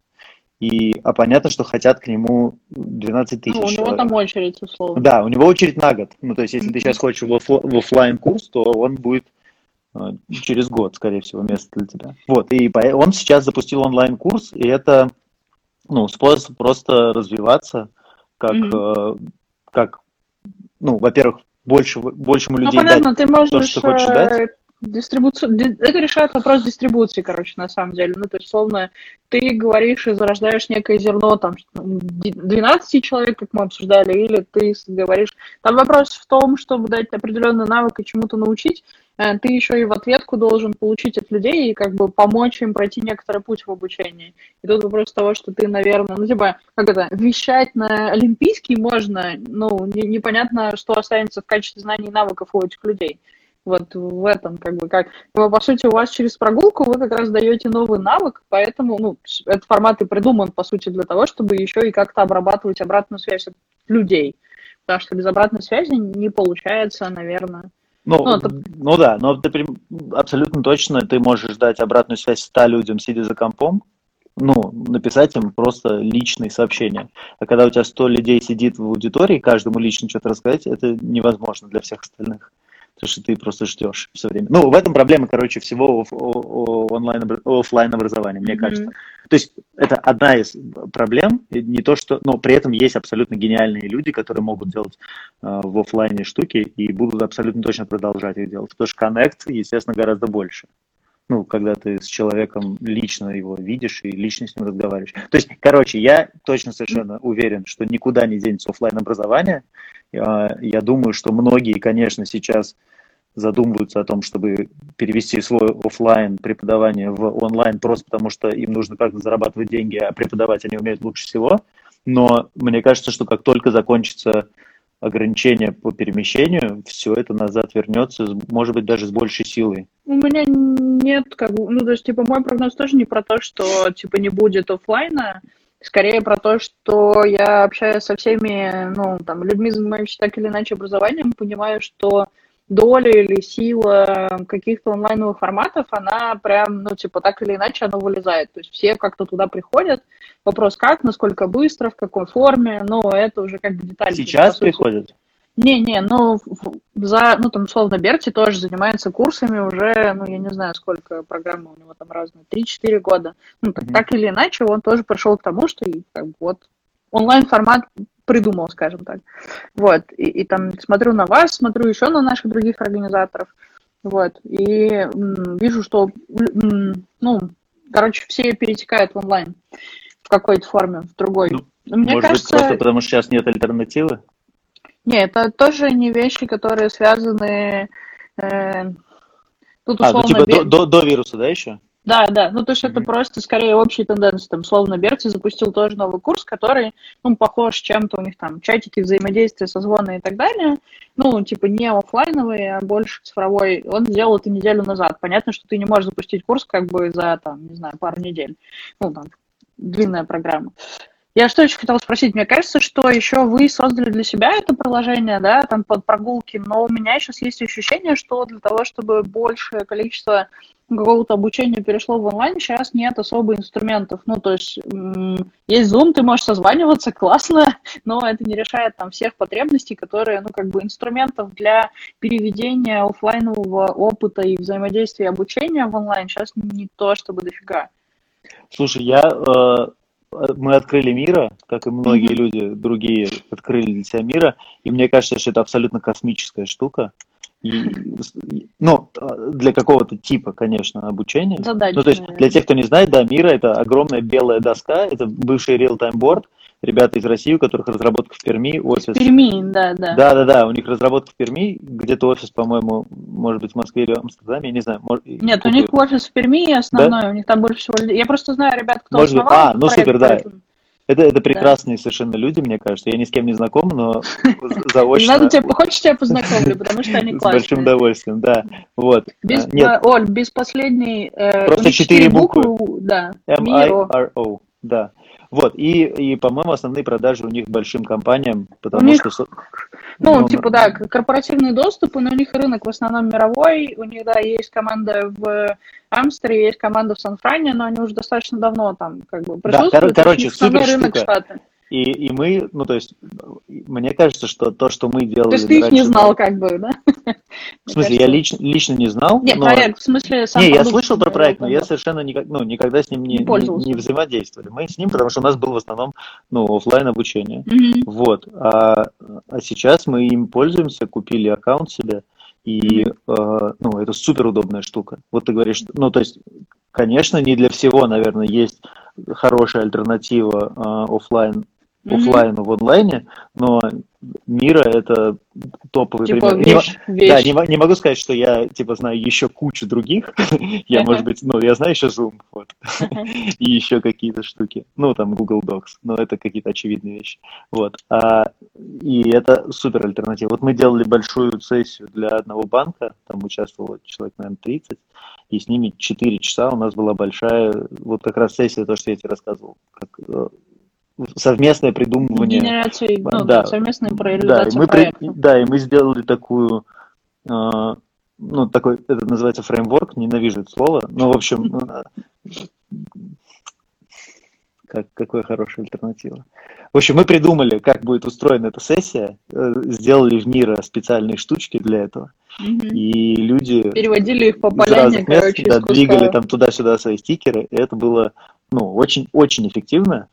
S2: И, а понятно, что хотят к нему 12 тысяч. Ну,
S1: у него там очередь, условно.
S2: Да, у него очередь на год. Ну, то есть, если ты сейчас хочешь в, оф- в офлайн курс, то он будет э, через год, скорее всего, место для тебя. Вот, и он сейчас запустил онлайн-курс, и это, ну, способ просто развиваться, как, mm-hmm. э, как ну, во-первых, больше, большему ну, людей ну, понятно,
S1: дать ты можешь, то, что ты хочешь дать. Дистрибуцию, это решает вопрос дистрибуции, короче, на самом деле. Ну, то есть, словно, ты говоришь и зарождаешь некое зерно, там, 12 человек, как мы обсуждали, или ты говоришь... Там вопрос в том, чтобы дать определенный навык и чему-то научить, э, ты еще и в ответку должен получить от людей и как бы помочь им пройти некоторый путь в обучении. И тут вопрос того, что ты, наверное, ну, типа, как это, вещать на Олимпийский можно, ну, не, непонятно, что останется в качестве знаний и навыков у этих людей. Вот в этом, как бы, как, по сути, у вас через прогулку вы как раз даете новый навык, поэтому, ну, этот формат и придуман, по сути, для того, чтобы еще и как-то обрабатывать обратную связь от людей. Потому что без обратной связи не получается, наверное.
S2: Ну, ну, это... ну да, но ты абсолютно точно ты можешь дать обратную связь 100 людям, сидя за компом, ну, написать им просто личные сообщения. А когда у тебя 100 людей сидит в аудитории, каждому лично что-то рассказать, это невозможно для всех остальных потому что ты просто ждешь все время. Ну, в этом проблема, короче, всего онлайн, офлайн образования, мне mm-hmm. кажется. То есть это одна из проблем, не то что, но при этом есть абсолютно гениальные люди, которые могут делать э, в офлайне штуки и будут абсолютно точно продолжать их делать, потому что коннект, естественно, гораздо больше. Ну, когда ты с человеком лично его видишь и лично с ним разговариваешь. То есть, короче, я точно совершенно уверен, что никуда не денется офлайн образование. Я думаю, что многие, конечно, сейчас задумываются о том, чтобы перевести свой офлайн преподавание в онлайн просто потому, что им нужно как-то зарабатывать деньги, а преподавать они умеют лучше всего. Но мне кажется, что как только закончится ограничение по перемещению, все это назад вернется, может быть, даже с большей силой.
S1: У меня нет, как бы, ну, то есть, типа, мой прогноз тоже не про то, что, типа, не будет офлайна, скорее про то, что я общаюсь со всеми, ну, там, людьми, занимающимися так или иначе образованием, понимаю, что доля или сила каких-то онлайновых форматов, она прям, ну, типа, так или иначе, она вылезает. То есть все как-то туда приходят. Вопрос как, насколько быстро, в какой форме, но это уже как бы детали.
S2: Сейчас приходят?
S1: Не-не, ну, за, ну, там, условно, Берти тоже занимается курсами уже, ну, я не знаю, сколько программы у него там разные, 3-4 года. Ну, так, mm-hmm. так или иначе, он тоже пришел к тому, что и, как вот онлайн-формат придумал, скажем так. Вот, и, и там смотрю на вас, смотрю еще на наших других организаторов, вот, и м, вижу, что, м, ну, короче, все перетекают в онлайн в какой-то форме, в другой. Ну,
S2: Мне может кажется... быть, просто потому что сейчас нет альтернативы?
S1: Нет, это тоже не вещи, которые связаны... Э,
S2: тут условно... А, ну, типа до, до, до вируса, да, еще?
S1: Да, да, ну то есть mm-hmm. это просто скорее общие тенденции. Там, словно Берти запустил тоже новый курс, который, ну, похож чем-то у них там чатики, взаимодействия, созвоны и так далее. Ну, типа не офлайновый, а больше цифровой. Он сделал это неделю назад. Понятно, что ты не можешь запустить курс как бы за, там, не знаю, пару недель. Ну, там, длинная программа. Я что еще хотела спросить? Мне кажется, что еще вы создали для себя это приложение, да, там под прогулки, но у меня сейчас есть ощущение, что для того, чтобы большее количество какого-то обучения перешло в онлайн, сейчас нет особо инструментов. Ну, то есть есть Zoom, ты можешь созваниваться, классно, но это не решает там всех потребностей, которые, ну, как бы инструментов для переведения офлайнового опыта и взаимодействия обучения в онлайн сейчас не то, чтобы дофига.
S2: Слушай, я э, мы открыли мира, как и многие mm-hmm. люди другие открыли для себя мира, и мне кажется, что это абсолютно космическая штука. И, ну, для какого-то типа, конечно, обучения. Задачи, ну, то есть, для тех, кто не знает, да, Мира – это огромная белая доска, это бывший real-time board, ребята из России, у которых разработка в Перми, офис...
S1: В Перми, да, да.
S2: Да-да-да, у них разработка в Перми, где-то офис, по-моему, может быть, в Москве или в Амстердаме, я не знаю. Может,
S1: Нет, у них офис в Перми основной, да? у них там больше всего... Я просто знаю ребят, кто
S2: может основал А, ну супер, да. Поэтому... Это, это прекрасные да. совершенно люди, мне кажется. Я ни с кем не знаком, но заочно...
S1: Надо тебе, хочешь, тебя познакомлю, потому что они классные.
S2: С большим удовольствием, да. Вот.
S1: Без, Нет. Э, Оль, без последней...
S2: Э, Просто четыре буквы. Да. M-I-R-O, да. Вот, и, и по-моему, основные продажи у них большим компаниям, потому них, что...
S1: Ну, ну, типа, да, корпоративные доступы, но у них рынок в основном мировой, у них, да, есть команда в Амстере, есть команда в Сан-Фране, но они уже достаточно давно там как бы
S2: присутствуют. Да, короче, супер рынок штука. Штаты. И, и мы, ну, то есть, мне кажется, что то, что мы делали... То
S1: есть ты их не знал, как бы, да?
S2: В смысле, я лично, лично не знал.
S1: Нет, но... проект, в смысле,
S2: сам Не, я слышал про проект, но я совершенно никак, ну, никогда с ним не, не, не взаимодействовали. Мы с ним, потому что у нас был в основном, ну, офлайн обучение. Mm-hmm. Вот. А, а сейчас мы им пользуемся, купили аккаунт себе, и, э, ну, это супер удобная штука. Вот ты говоришь, ну, то есть, конечно, не для всего, наверное, есть хорошая альтернатива э, офлайн офлайну в онлайне, но Мира это топовый
S1: типа
S2: пример. Вещь, не, вещь. Да, не, не могу сказать, что я типа знаю еще кучу других. я, может быть, ну, я знаю еще Zoom, вот. и еще какие-то штуки. Ну, там Google Docs, но это какие-то очевидные вещи. Вот. А, и это супер альтернатива. Вот мы делали большую сессию для одного банка, там участвовало человек, наверное, 30, и с ними 4 часа у нас была большая, вот как раз сессия, то, что я тебе рассказывал, как э, совместное придумывание.
S1: Генерация, ну, да, совместная реализация
S2: да, мы при, да, и мы сделали такую, э, ну, такой, это называется фреймворк, ненавижу это слово, но, в общем, э, как, какая хорошая альтернатива. В общем, мы придумали, как будет устроена эта сессия, э, сделали в Мира специальные штучки для этого. Угу. И люди
S1: переводили их по поляне, короче,
S2: мест, да, двигали там туда-сюда свои стикеры, и это было ну, очень-очень эффективно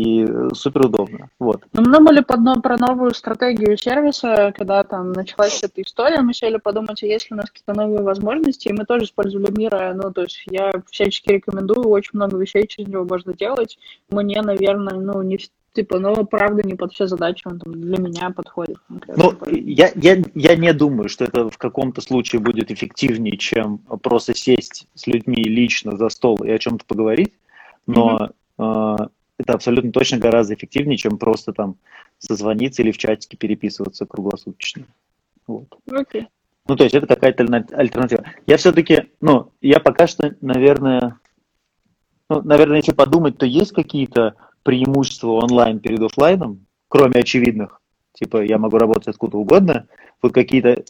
S2: и супер удобно. Вот.
S1: Ну, мы думали под, про новую стратегию сервиса, когда там началась эта история, мы сели подумать, а есть ли у нас какие-то новые возможности, и мы тоже использовали Мира, ну, то есть я всячески рекомендую, очень много вещей через него можно делать. Мне, наверное, ну, не типа, ну, правда, не под все задачи он там для меня подходит.
S2: Ну, я, я, я не думаю, что это в каком-то случае будет эффективнее, чем просто сесть с людьми лично за стол и о чем-то поговорить, но mm-hmm это абсолютно точно гораздо эффективнее, чем просто там созвониться или в чатике переписываться круглосуточно. Вот.
S1: Okay.
S2: Ну, то есть это какая-то альтернатива. Я все-таки, ну, я пока что, наверное, ну, наверное, если подумать, то есть какие-то преимущества онлайн перед офлайном, кроме очевидных. Типа, я могу работать откуда угодно. Вот какие-то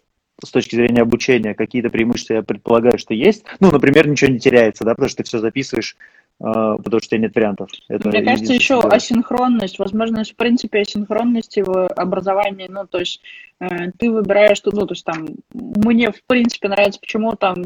S2: с точки зрения обучения, какие-то преимущества я предполагаю, что есть. Ну, например, ничего не теряется, да, потому что ты все записываешь потому что нет вариантов.
S1: Это Мне кажется, еще асинхронность, возможность, в принципе, асинхронности в образовании, ну, то есть э, ты выбираешь, ну, то есть там, мне, в принципе, нравится, почему там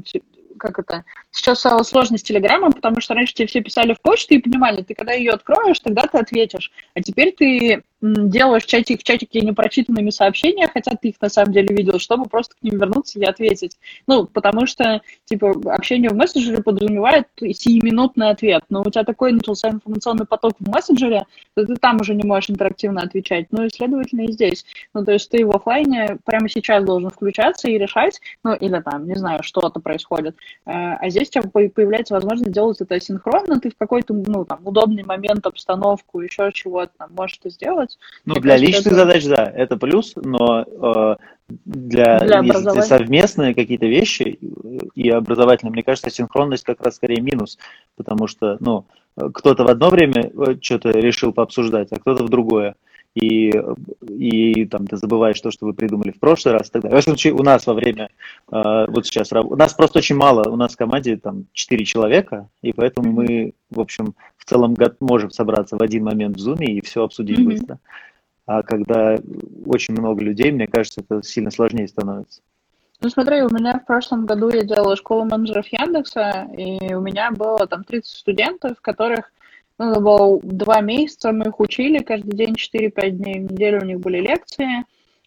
S1: как это, сейчас стало сложно с Телеграмом, потому что раньше тебе все писали в почту и понимали, ты когда ее откроешь, тогда ты ответишь. А теперь ты делаешь чатик, в чатике непрочитанными сообщения, хотя ты их на самом деле видел, чтобы просто к ним вернуться и ответить. Ну, потому что, типа, общение в мессенджере подразумевает сиюминутный ответ. Но у тебя такой начался информационный поток в мессенджере, что ты там уже не можешь интерактивно отвечать. Ну и, следовательно, и здесь. Ну, то есть ты в офлайне прямо сейчас должен включаться и решать, ну, или там, не знаю, что-то происходит. Э, а здесь у тебя появляется возможность делать это синхронно, ты в какой-то, ну, там, удобный момент, обстановку, еще чего-то там можешь это сделать,
S2: делать. Ну, для личных это... задач, да, это плюс, но э, для, для если совместные какие-то вещи и образовательные, мне кажется, синхронность как раз скорее минус, потому что, ну, кто-то в одно время что-то решил пообсуждать, а кто-то в другое и, и там ты забываешь то, что вы придумали в прошлый раз далее. В общем случае, у нас во время, э, вот сейчас, у нас просто очень мало, у нас в команде там 4 человека, и поэтому мы, в общем, в целом можем собраться в один момент в Zoom и все обсудить mm-hmm. быстро. А когда очень много людей, мне кажется, это сильно сложнее становится.
S1: Ну смотри, у меня в прошлом году я делала школу менеджеров Яндекса, и у меня было там 30 студентов, которых ну, это было два месяца, мы их учили каждый день 4-5 дней в неделю, у них были лекции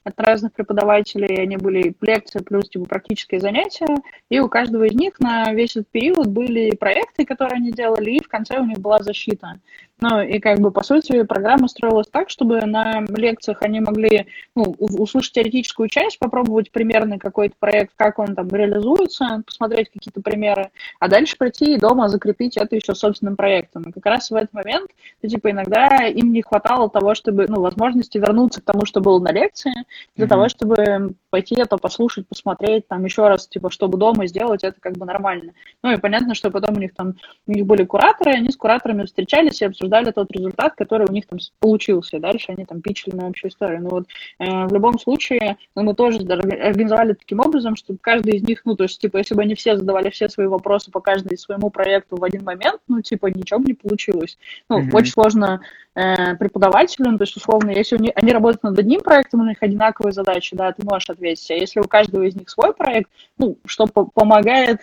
S1: от разных преподавателей, они были лекции плюс типа практические занятия, и у каждого из них на весь этот период были проекты, которые они делали, и в конце у них была защита. Ну, и как бы, по сути, программа строилась так, чтобы на лекциях они могли ну, услышать теоретическую часть, попробовать примерный какой-то проект, как он там реализуется, посмотреть какие-то примеры, а дальше прийти и дома закрепить это еще собственным проектом. И как раз в этот момент, ну, типа, иногда им не хватало того, чтобы, ну, возможности вернуться к тому, что было на лекции, для mm-hmm. того, чтобы пойти это послушать, посмотреть, там, еще раз, типа, чтобы дома сделать, это как бы нормально. Ну, и понятно, что потом у них там, у них были кураторы, они с кураторами встречались и обсуждали обсуждали тот результат, который у них там получился. Дальше они там пичили на общую историю. Ну вот э, в любом случае ну, мы тоже организовали таким образом, чтобы каждый из них, ну то есть типа если бы они все задавали все свои вопросы по каждому своему проекту в один момент, ну типа ничего бы не получилось. Ну mm-hmm. очень сложно э, преподавателям, то есть условно, если они, они работают над одним проектом, у них одинаковые задачи, да, ты можешь ответить. А если у каждого из них свой проект, ну что по помогает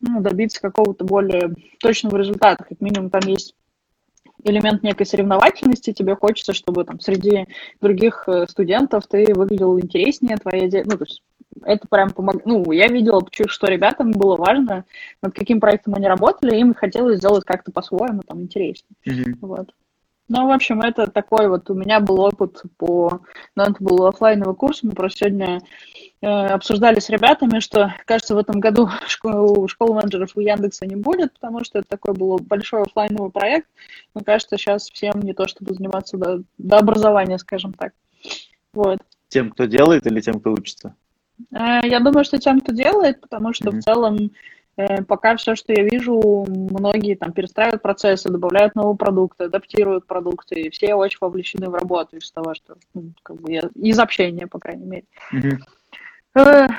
S1: ну, добиться какого-то более точного результата, как минимум там есть элемент некой соревновательности, тебе хочется, чтобы там среди других э, студентов ты выглядел интереснее, твоя ну, то есть это прям помог... Ну, я видела, что ребятам было важно, над каким проектом они работали, им хотелось сделать как-то по-своему, там, интереснее. Mm-hmm. Вот. Ну, в общем, это такой вот у меня был опыт по... Ну, это был офлайновый курс, мы просто сегодня э, обсуждали с ребятами, что, кажется, в этом году школу, школу менеджеров у Яндекса не будет, потому что это такой был большой офлайновый проект. Но, кажется, сейчас всем не то, чтобы заниматься до, до образования, скажем так. Вот.
S2: Тем, кто делает или тем, кто учится?
S1: Э, я думаю, что тем, кто делает, потому что mm-hmm. в целом пока все, что я вижу, многие там перестраивают процессы, добавляют новые продукты, адаптируют продукты, и все очень вовлечены в работу из того, что, ну, как бы я, из общения, по крайней мере. Mm-hmm.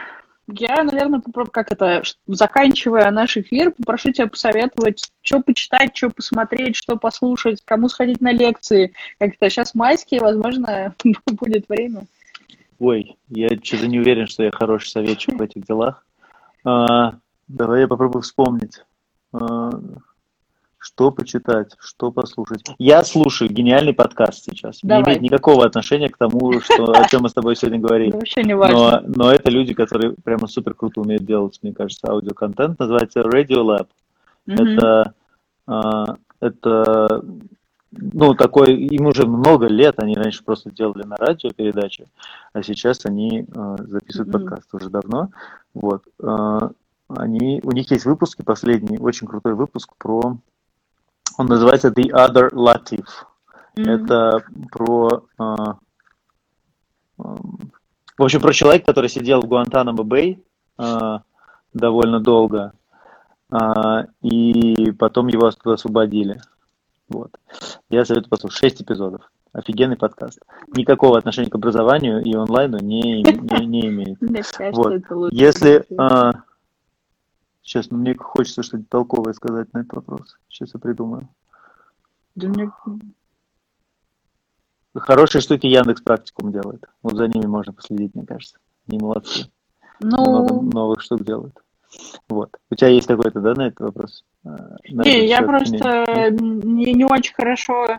S1: Я, наверное, как это, заканчивая наш эфир, попрошу тебя посоветовать, что почитать, что посмотреть, что послушать, кому сходить на лекции. Как-то сейчас майские, возможно, будет время.
S2: Ой, я что-то не уверен, что я хороший советчик в этих делах. Давай я попробую вспомнить. А, что почитать, что послушать. Я слушаю гениальный подкаст сейчас. Давай. Не имеет никакого отношения к тому, что, о чем мы с тобой сегодня говорили.
S1: вообще не важно.
S2: Но, но это люди, которые прямо супер круто умеют делать, мне кажется, аудиоконтент. Называется Radio Lab. Mm-hmm. Это, а, это ну, такой, им уже много лет, они раньше просто делали на радио передачи, а сейчас они э, записывают mm-hmm. подкаст уже давно. Вот. Э, они, у них есть выпуски, последний, очень крутой выпуск про, он называется The Other Latif. Mm-hmm. Это про, э, э, в общем, про человека, который сидел в Гуантанамо Бэй э, довольно долго, э, и потом его оттуда освободили. Вот. Я советую послушать. Шесть эпизодов. Офигенный подкаст. Никакого отношения к образованию и онлайну не, не, не имеет. Вот. Если, Сейчас, ну, мне хочется что-то толковое сказать на этот вопрос. Сейчас я придумаю. Да мне... Хорошие штуки Яндекс практикум делает. Вот за ними можно последить, мне кажется. Они молодцы. Ну... Много новых штук делают. Вот. У тебя есть какой-то, да, на этот вопрос?
S1: На не, я просто не, не очень хорошо Э,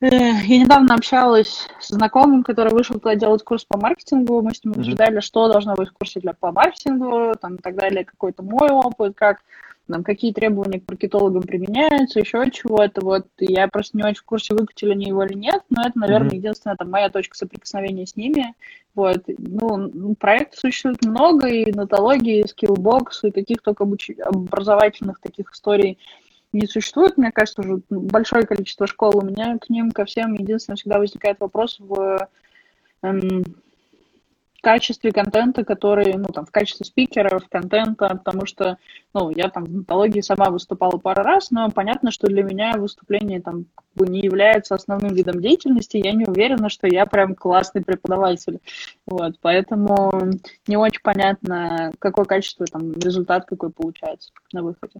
S1: я недавно общалась с знакомым, который вышел туда делать курс по маркетингу. Мы с ним обсуждали, mm-hmm. что должно быть в курсе для по маркетингу, там, и так далее, какой-то мой опыт, как там, какие требования к маркетологам применяются, еще чего-то. Вот я просто не очень в курсе, выкатили они его или нет, но это, наверное, mm-hmm. единственная там, моя точка соприкосновения с ними. Вот. Ну, проектов существует много, и Нетологии, и Skillbox, и каких только обуч... образовательных таких историй не существует, мне кажется, уже большое количество школ. У меня к ним, ко всем, единственное, всегда возникает вопрос в... Эм, качестве контента, который, ну, там, в качестве спикеров, контента, потому что, ну, я там в Нетологии сама выступала пару раз, но понятно, что для меня выступление там как бы не является основным видом деятельности, я не уверена, что я прям классный преподаватель, вот, поэтому не очень понятно, какое качество, там, результат какой получается на выходе.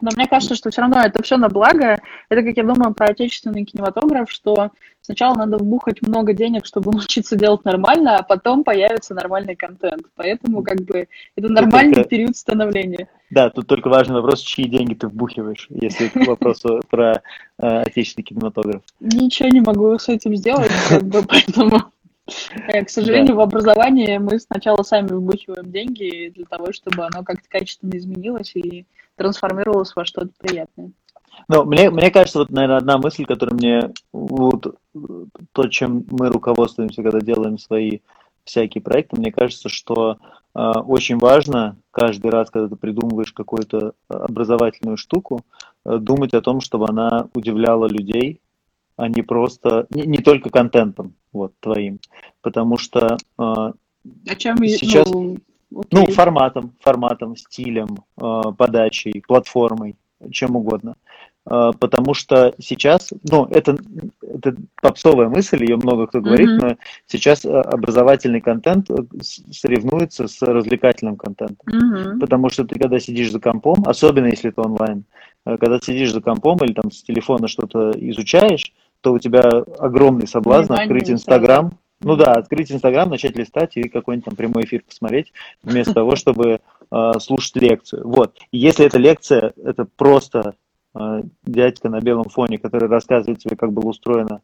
S1: Но мне кажется, что все равно это все на благо. Это, как я думаю, про отечественный кинематограф, что сначала надо вбухать много денег, чтобы научиться делать нормально, а потом появится нормальный контент. Поэтому как бы это нормальный только... период становления.
S2: Да, тут только важный вопрос, чьи деньги ты вбухиваешь, если это вопрос про э, отечественный кинематограф.
S1: Ничего не могу с этим сделать, как бы, поэтому... Э, к сожалению, в образовании мы сначала сами вбухиваем деньги для того, чтобы оно как-то качественно изменилось и трансформировалось во что-то приятное.
S2: Ну, мне, мне кажется, вот, наверное, одна мысль, которая мне, вот, то, чем мы руководствуемся, когда делаем свои всякие проекты, мне кажется, что э, очень важно каждый раз, когда ты придумываешь какую-то образовательную штуку, э, думать о том, чтобы она удивляла людей, а не просто, не, не только контентом вот твоим, потому что э, а
S1: чем сейчас,
S2: ну, ну, форматом, форматом, стилем, э, подачей, платформой, чем угодно. Э, потому что сейчас, ну, это, это попсовая мысль, ее много кто говорит, mm-hmm. но сейчас образовательный контент соревнуется с развлекательным контентом. Mm-hmm. Потому что ты, когда сидишь за компом, особенно если это онлайн, когда сидишь за компом или там с телефона что-то изучаешь, то у тебя огромный соблазн Внимание, открыть Инстаграм, ну да, открыть Инстаграм, начать листать и какой-нибудь там прямой эфир посмотреть, вместо того, чтобы э, слушать лекцию. Вот. И если эта лекция, это просто э, дядька на белом фоне, который рассказывает тебе, как было устроено,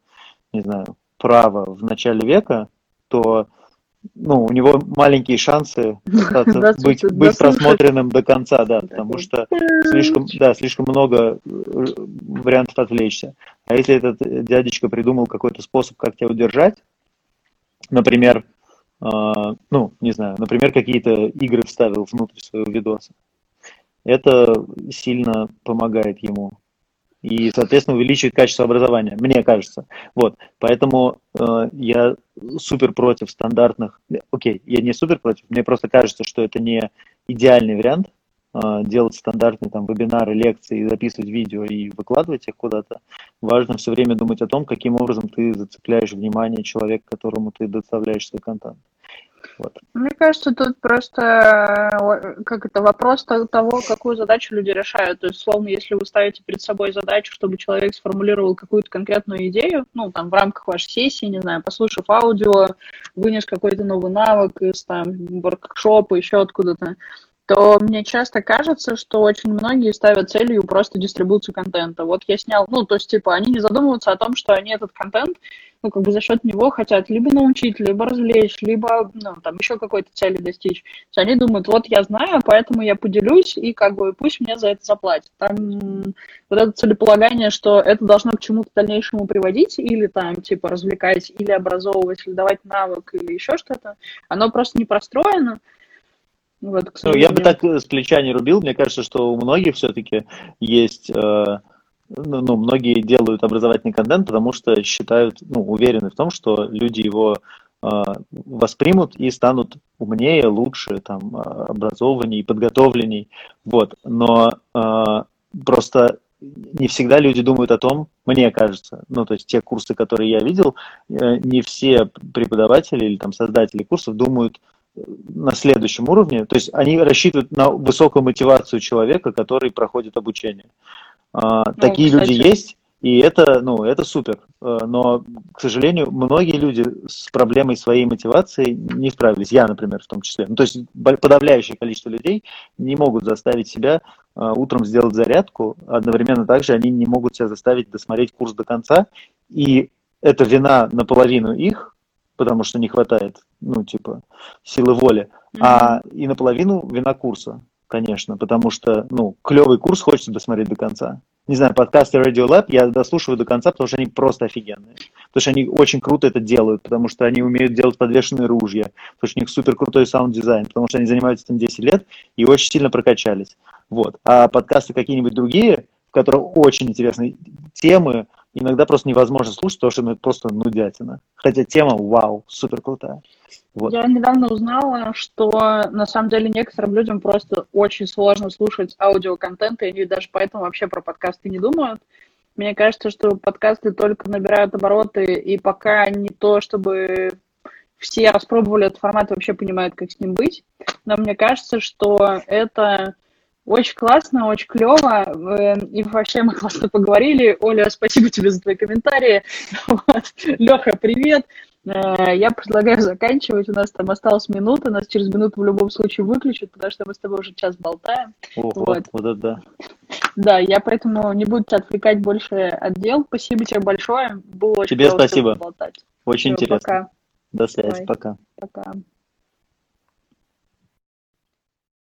S2: не знаю, право в начале века, то ну, у него маленькие шансы быть, быть просмотренным до конца, да, потому что слишком, да, слишком много э, вариантов отвлечься. А если этот дядечка придумал какой-то способ, как тебя удержать, например, э, ну, не знаю, например, какие-то игры вставил внутрь своего видоса, это сильно помогает ему и, соответственно, увеличивает качество образования, мне кажется. Вот, поэтому э, я супер против стандартных, окей, я не супер против, мне просто кажется, что это не идеальный вариант, э, делать стандартные там вебинары, лекции, записывать видео и выкладывать их куда-то. Важно все время думать о том, каким образом ты зацепляешь внимание человека, которому ты доставляешь свой контент.
S1: Вот. Мне кажется, тут просто как это вопрос того, какую задачу люди решают. То есть, словно, если вы ставите перед собой задачу, чтобы человек сформулировал какую-то конкретную идею, ну, там, в рамках вашей сессии, не знаю, послушав аудио, вынес какой-то новый навык из там воркшопа, еще откуда-то, то мне часто кажется, что очень многие ставят целью просто дистрибуцию контента. Вот я снял, ну, то есть, типа, они не задумываются о том, что они этот контент, ну, как бы за счет него хотят либо научить, либо развлечь, либо, ну, там, еще какой-то цели достичь. То есть они думают, вот я знаю, поэтому я поделюсь, и как бы пусть мне за это заплатят. Там вот это целеполагание, что это должно к чему-то дальнейшему приводить, или там, типа, развлекать, или образовывать, или давать навык, или еще что-то, оно просто не простроено.
S2: Вот, ну, я бы так с плеча не рубил. Мне кажется, что у многих все-таки есть... Э, ну, ну, многие делают образовательный контент, потому что считают, ну, уверены в том, что люди его э, воспримут и станут умнее, лучше, там, образованнее, подготовленней. Вот. Но э, просто не всегда люди думают о том, мне кажется, ну, то есть те курсы, которые я видел, э, не все преподаватели или там создатели курсов думают на следующем уровне. То есть они рассчитывают на высокую мотивацию человека, который проходит обучение. А, ну, Такие кстати. люди есть, и это, ну, это супер. А, но, к сожалению, многие люди с проблемой своей мотивации не справились. Я, например, в том числе. Ну, то есть подавляющее количество людей не могут заставить себя а, утром сделать зарядку. Одновременно также они не могут себя заставить досмотреть курс до конца. И это вина наполовину их, потому что не хватает, ну, типа, силы воли, mm-hmm. а и наполовину вина курса, конечно, потому что, ну, клевый курс хочется досмотреть до конца. Не знаю, подкасты Radiolab я дослушиваю до конца, потому что они просто офигенные. Потому что они очень круто это делают, потому что они умеют делать подвешенные ружья, потому что у них супер крутой саунд-дизайн, потому что они занимаются этим 10 лет и очень сильно прокачались. Вот. А подкасты какие-нибудь другие, в которых очень интересные темы, иногда просто невозможно слушать, потому что ну, это просто нудятина. Хотя тема, вау, супер крутая.
S1: Вот. Я недавно узнала, что на самом деле некоторым людям просто очень сложно слушать аудиоконтент, и они даже поэтому вообще про подкасты не думают. Мне кажется, что подкасты только набирают обороты, и пока не то, чтобы все распробовали этот формат и вообще понимают, как с ним быть. Но мне кажется, что это очень классно, очень клево. Э, и вообще мы классно поговорили. Оля, спасибо тебе за твои комментарии. Вот. Леха, привет. Э, я предлагаю заканчивать. У нас там осталась минута. Нас через минуту в любом случае выключат, потому что мы с тобой уже час болтаем.
S2: Ого, вот. вот это да.
S1: Да, я поэтому не буду тебя отвлекать больше от дел. Спасибо тебе большое. Было очень
S2: Тебе спасибо. Болтать. Очень Все, интересно. Пока. До связи. Давай. Пока.
S1: Пока.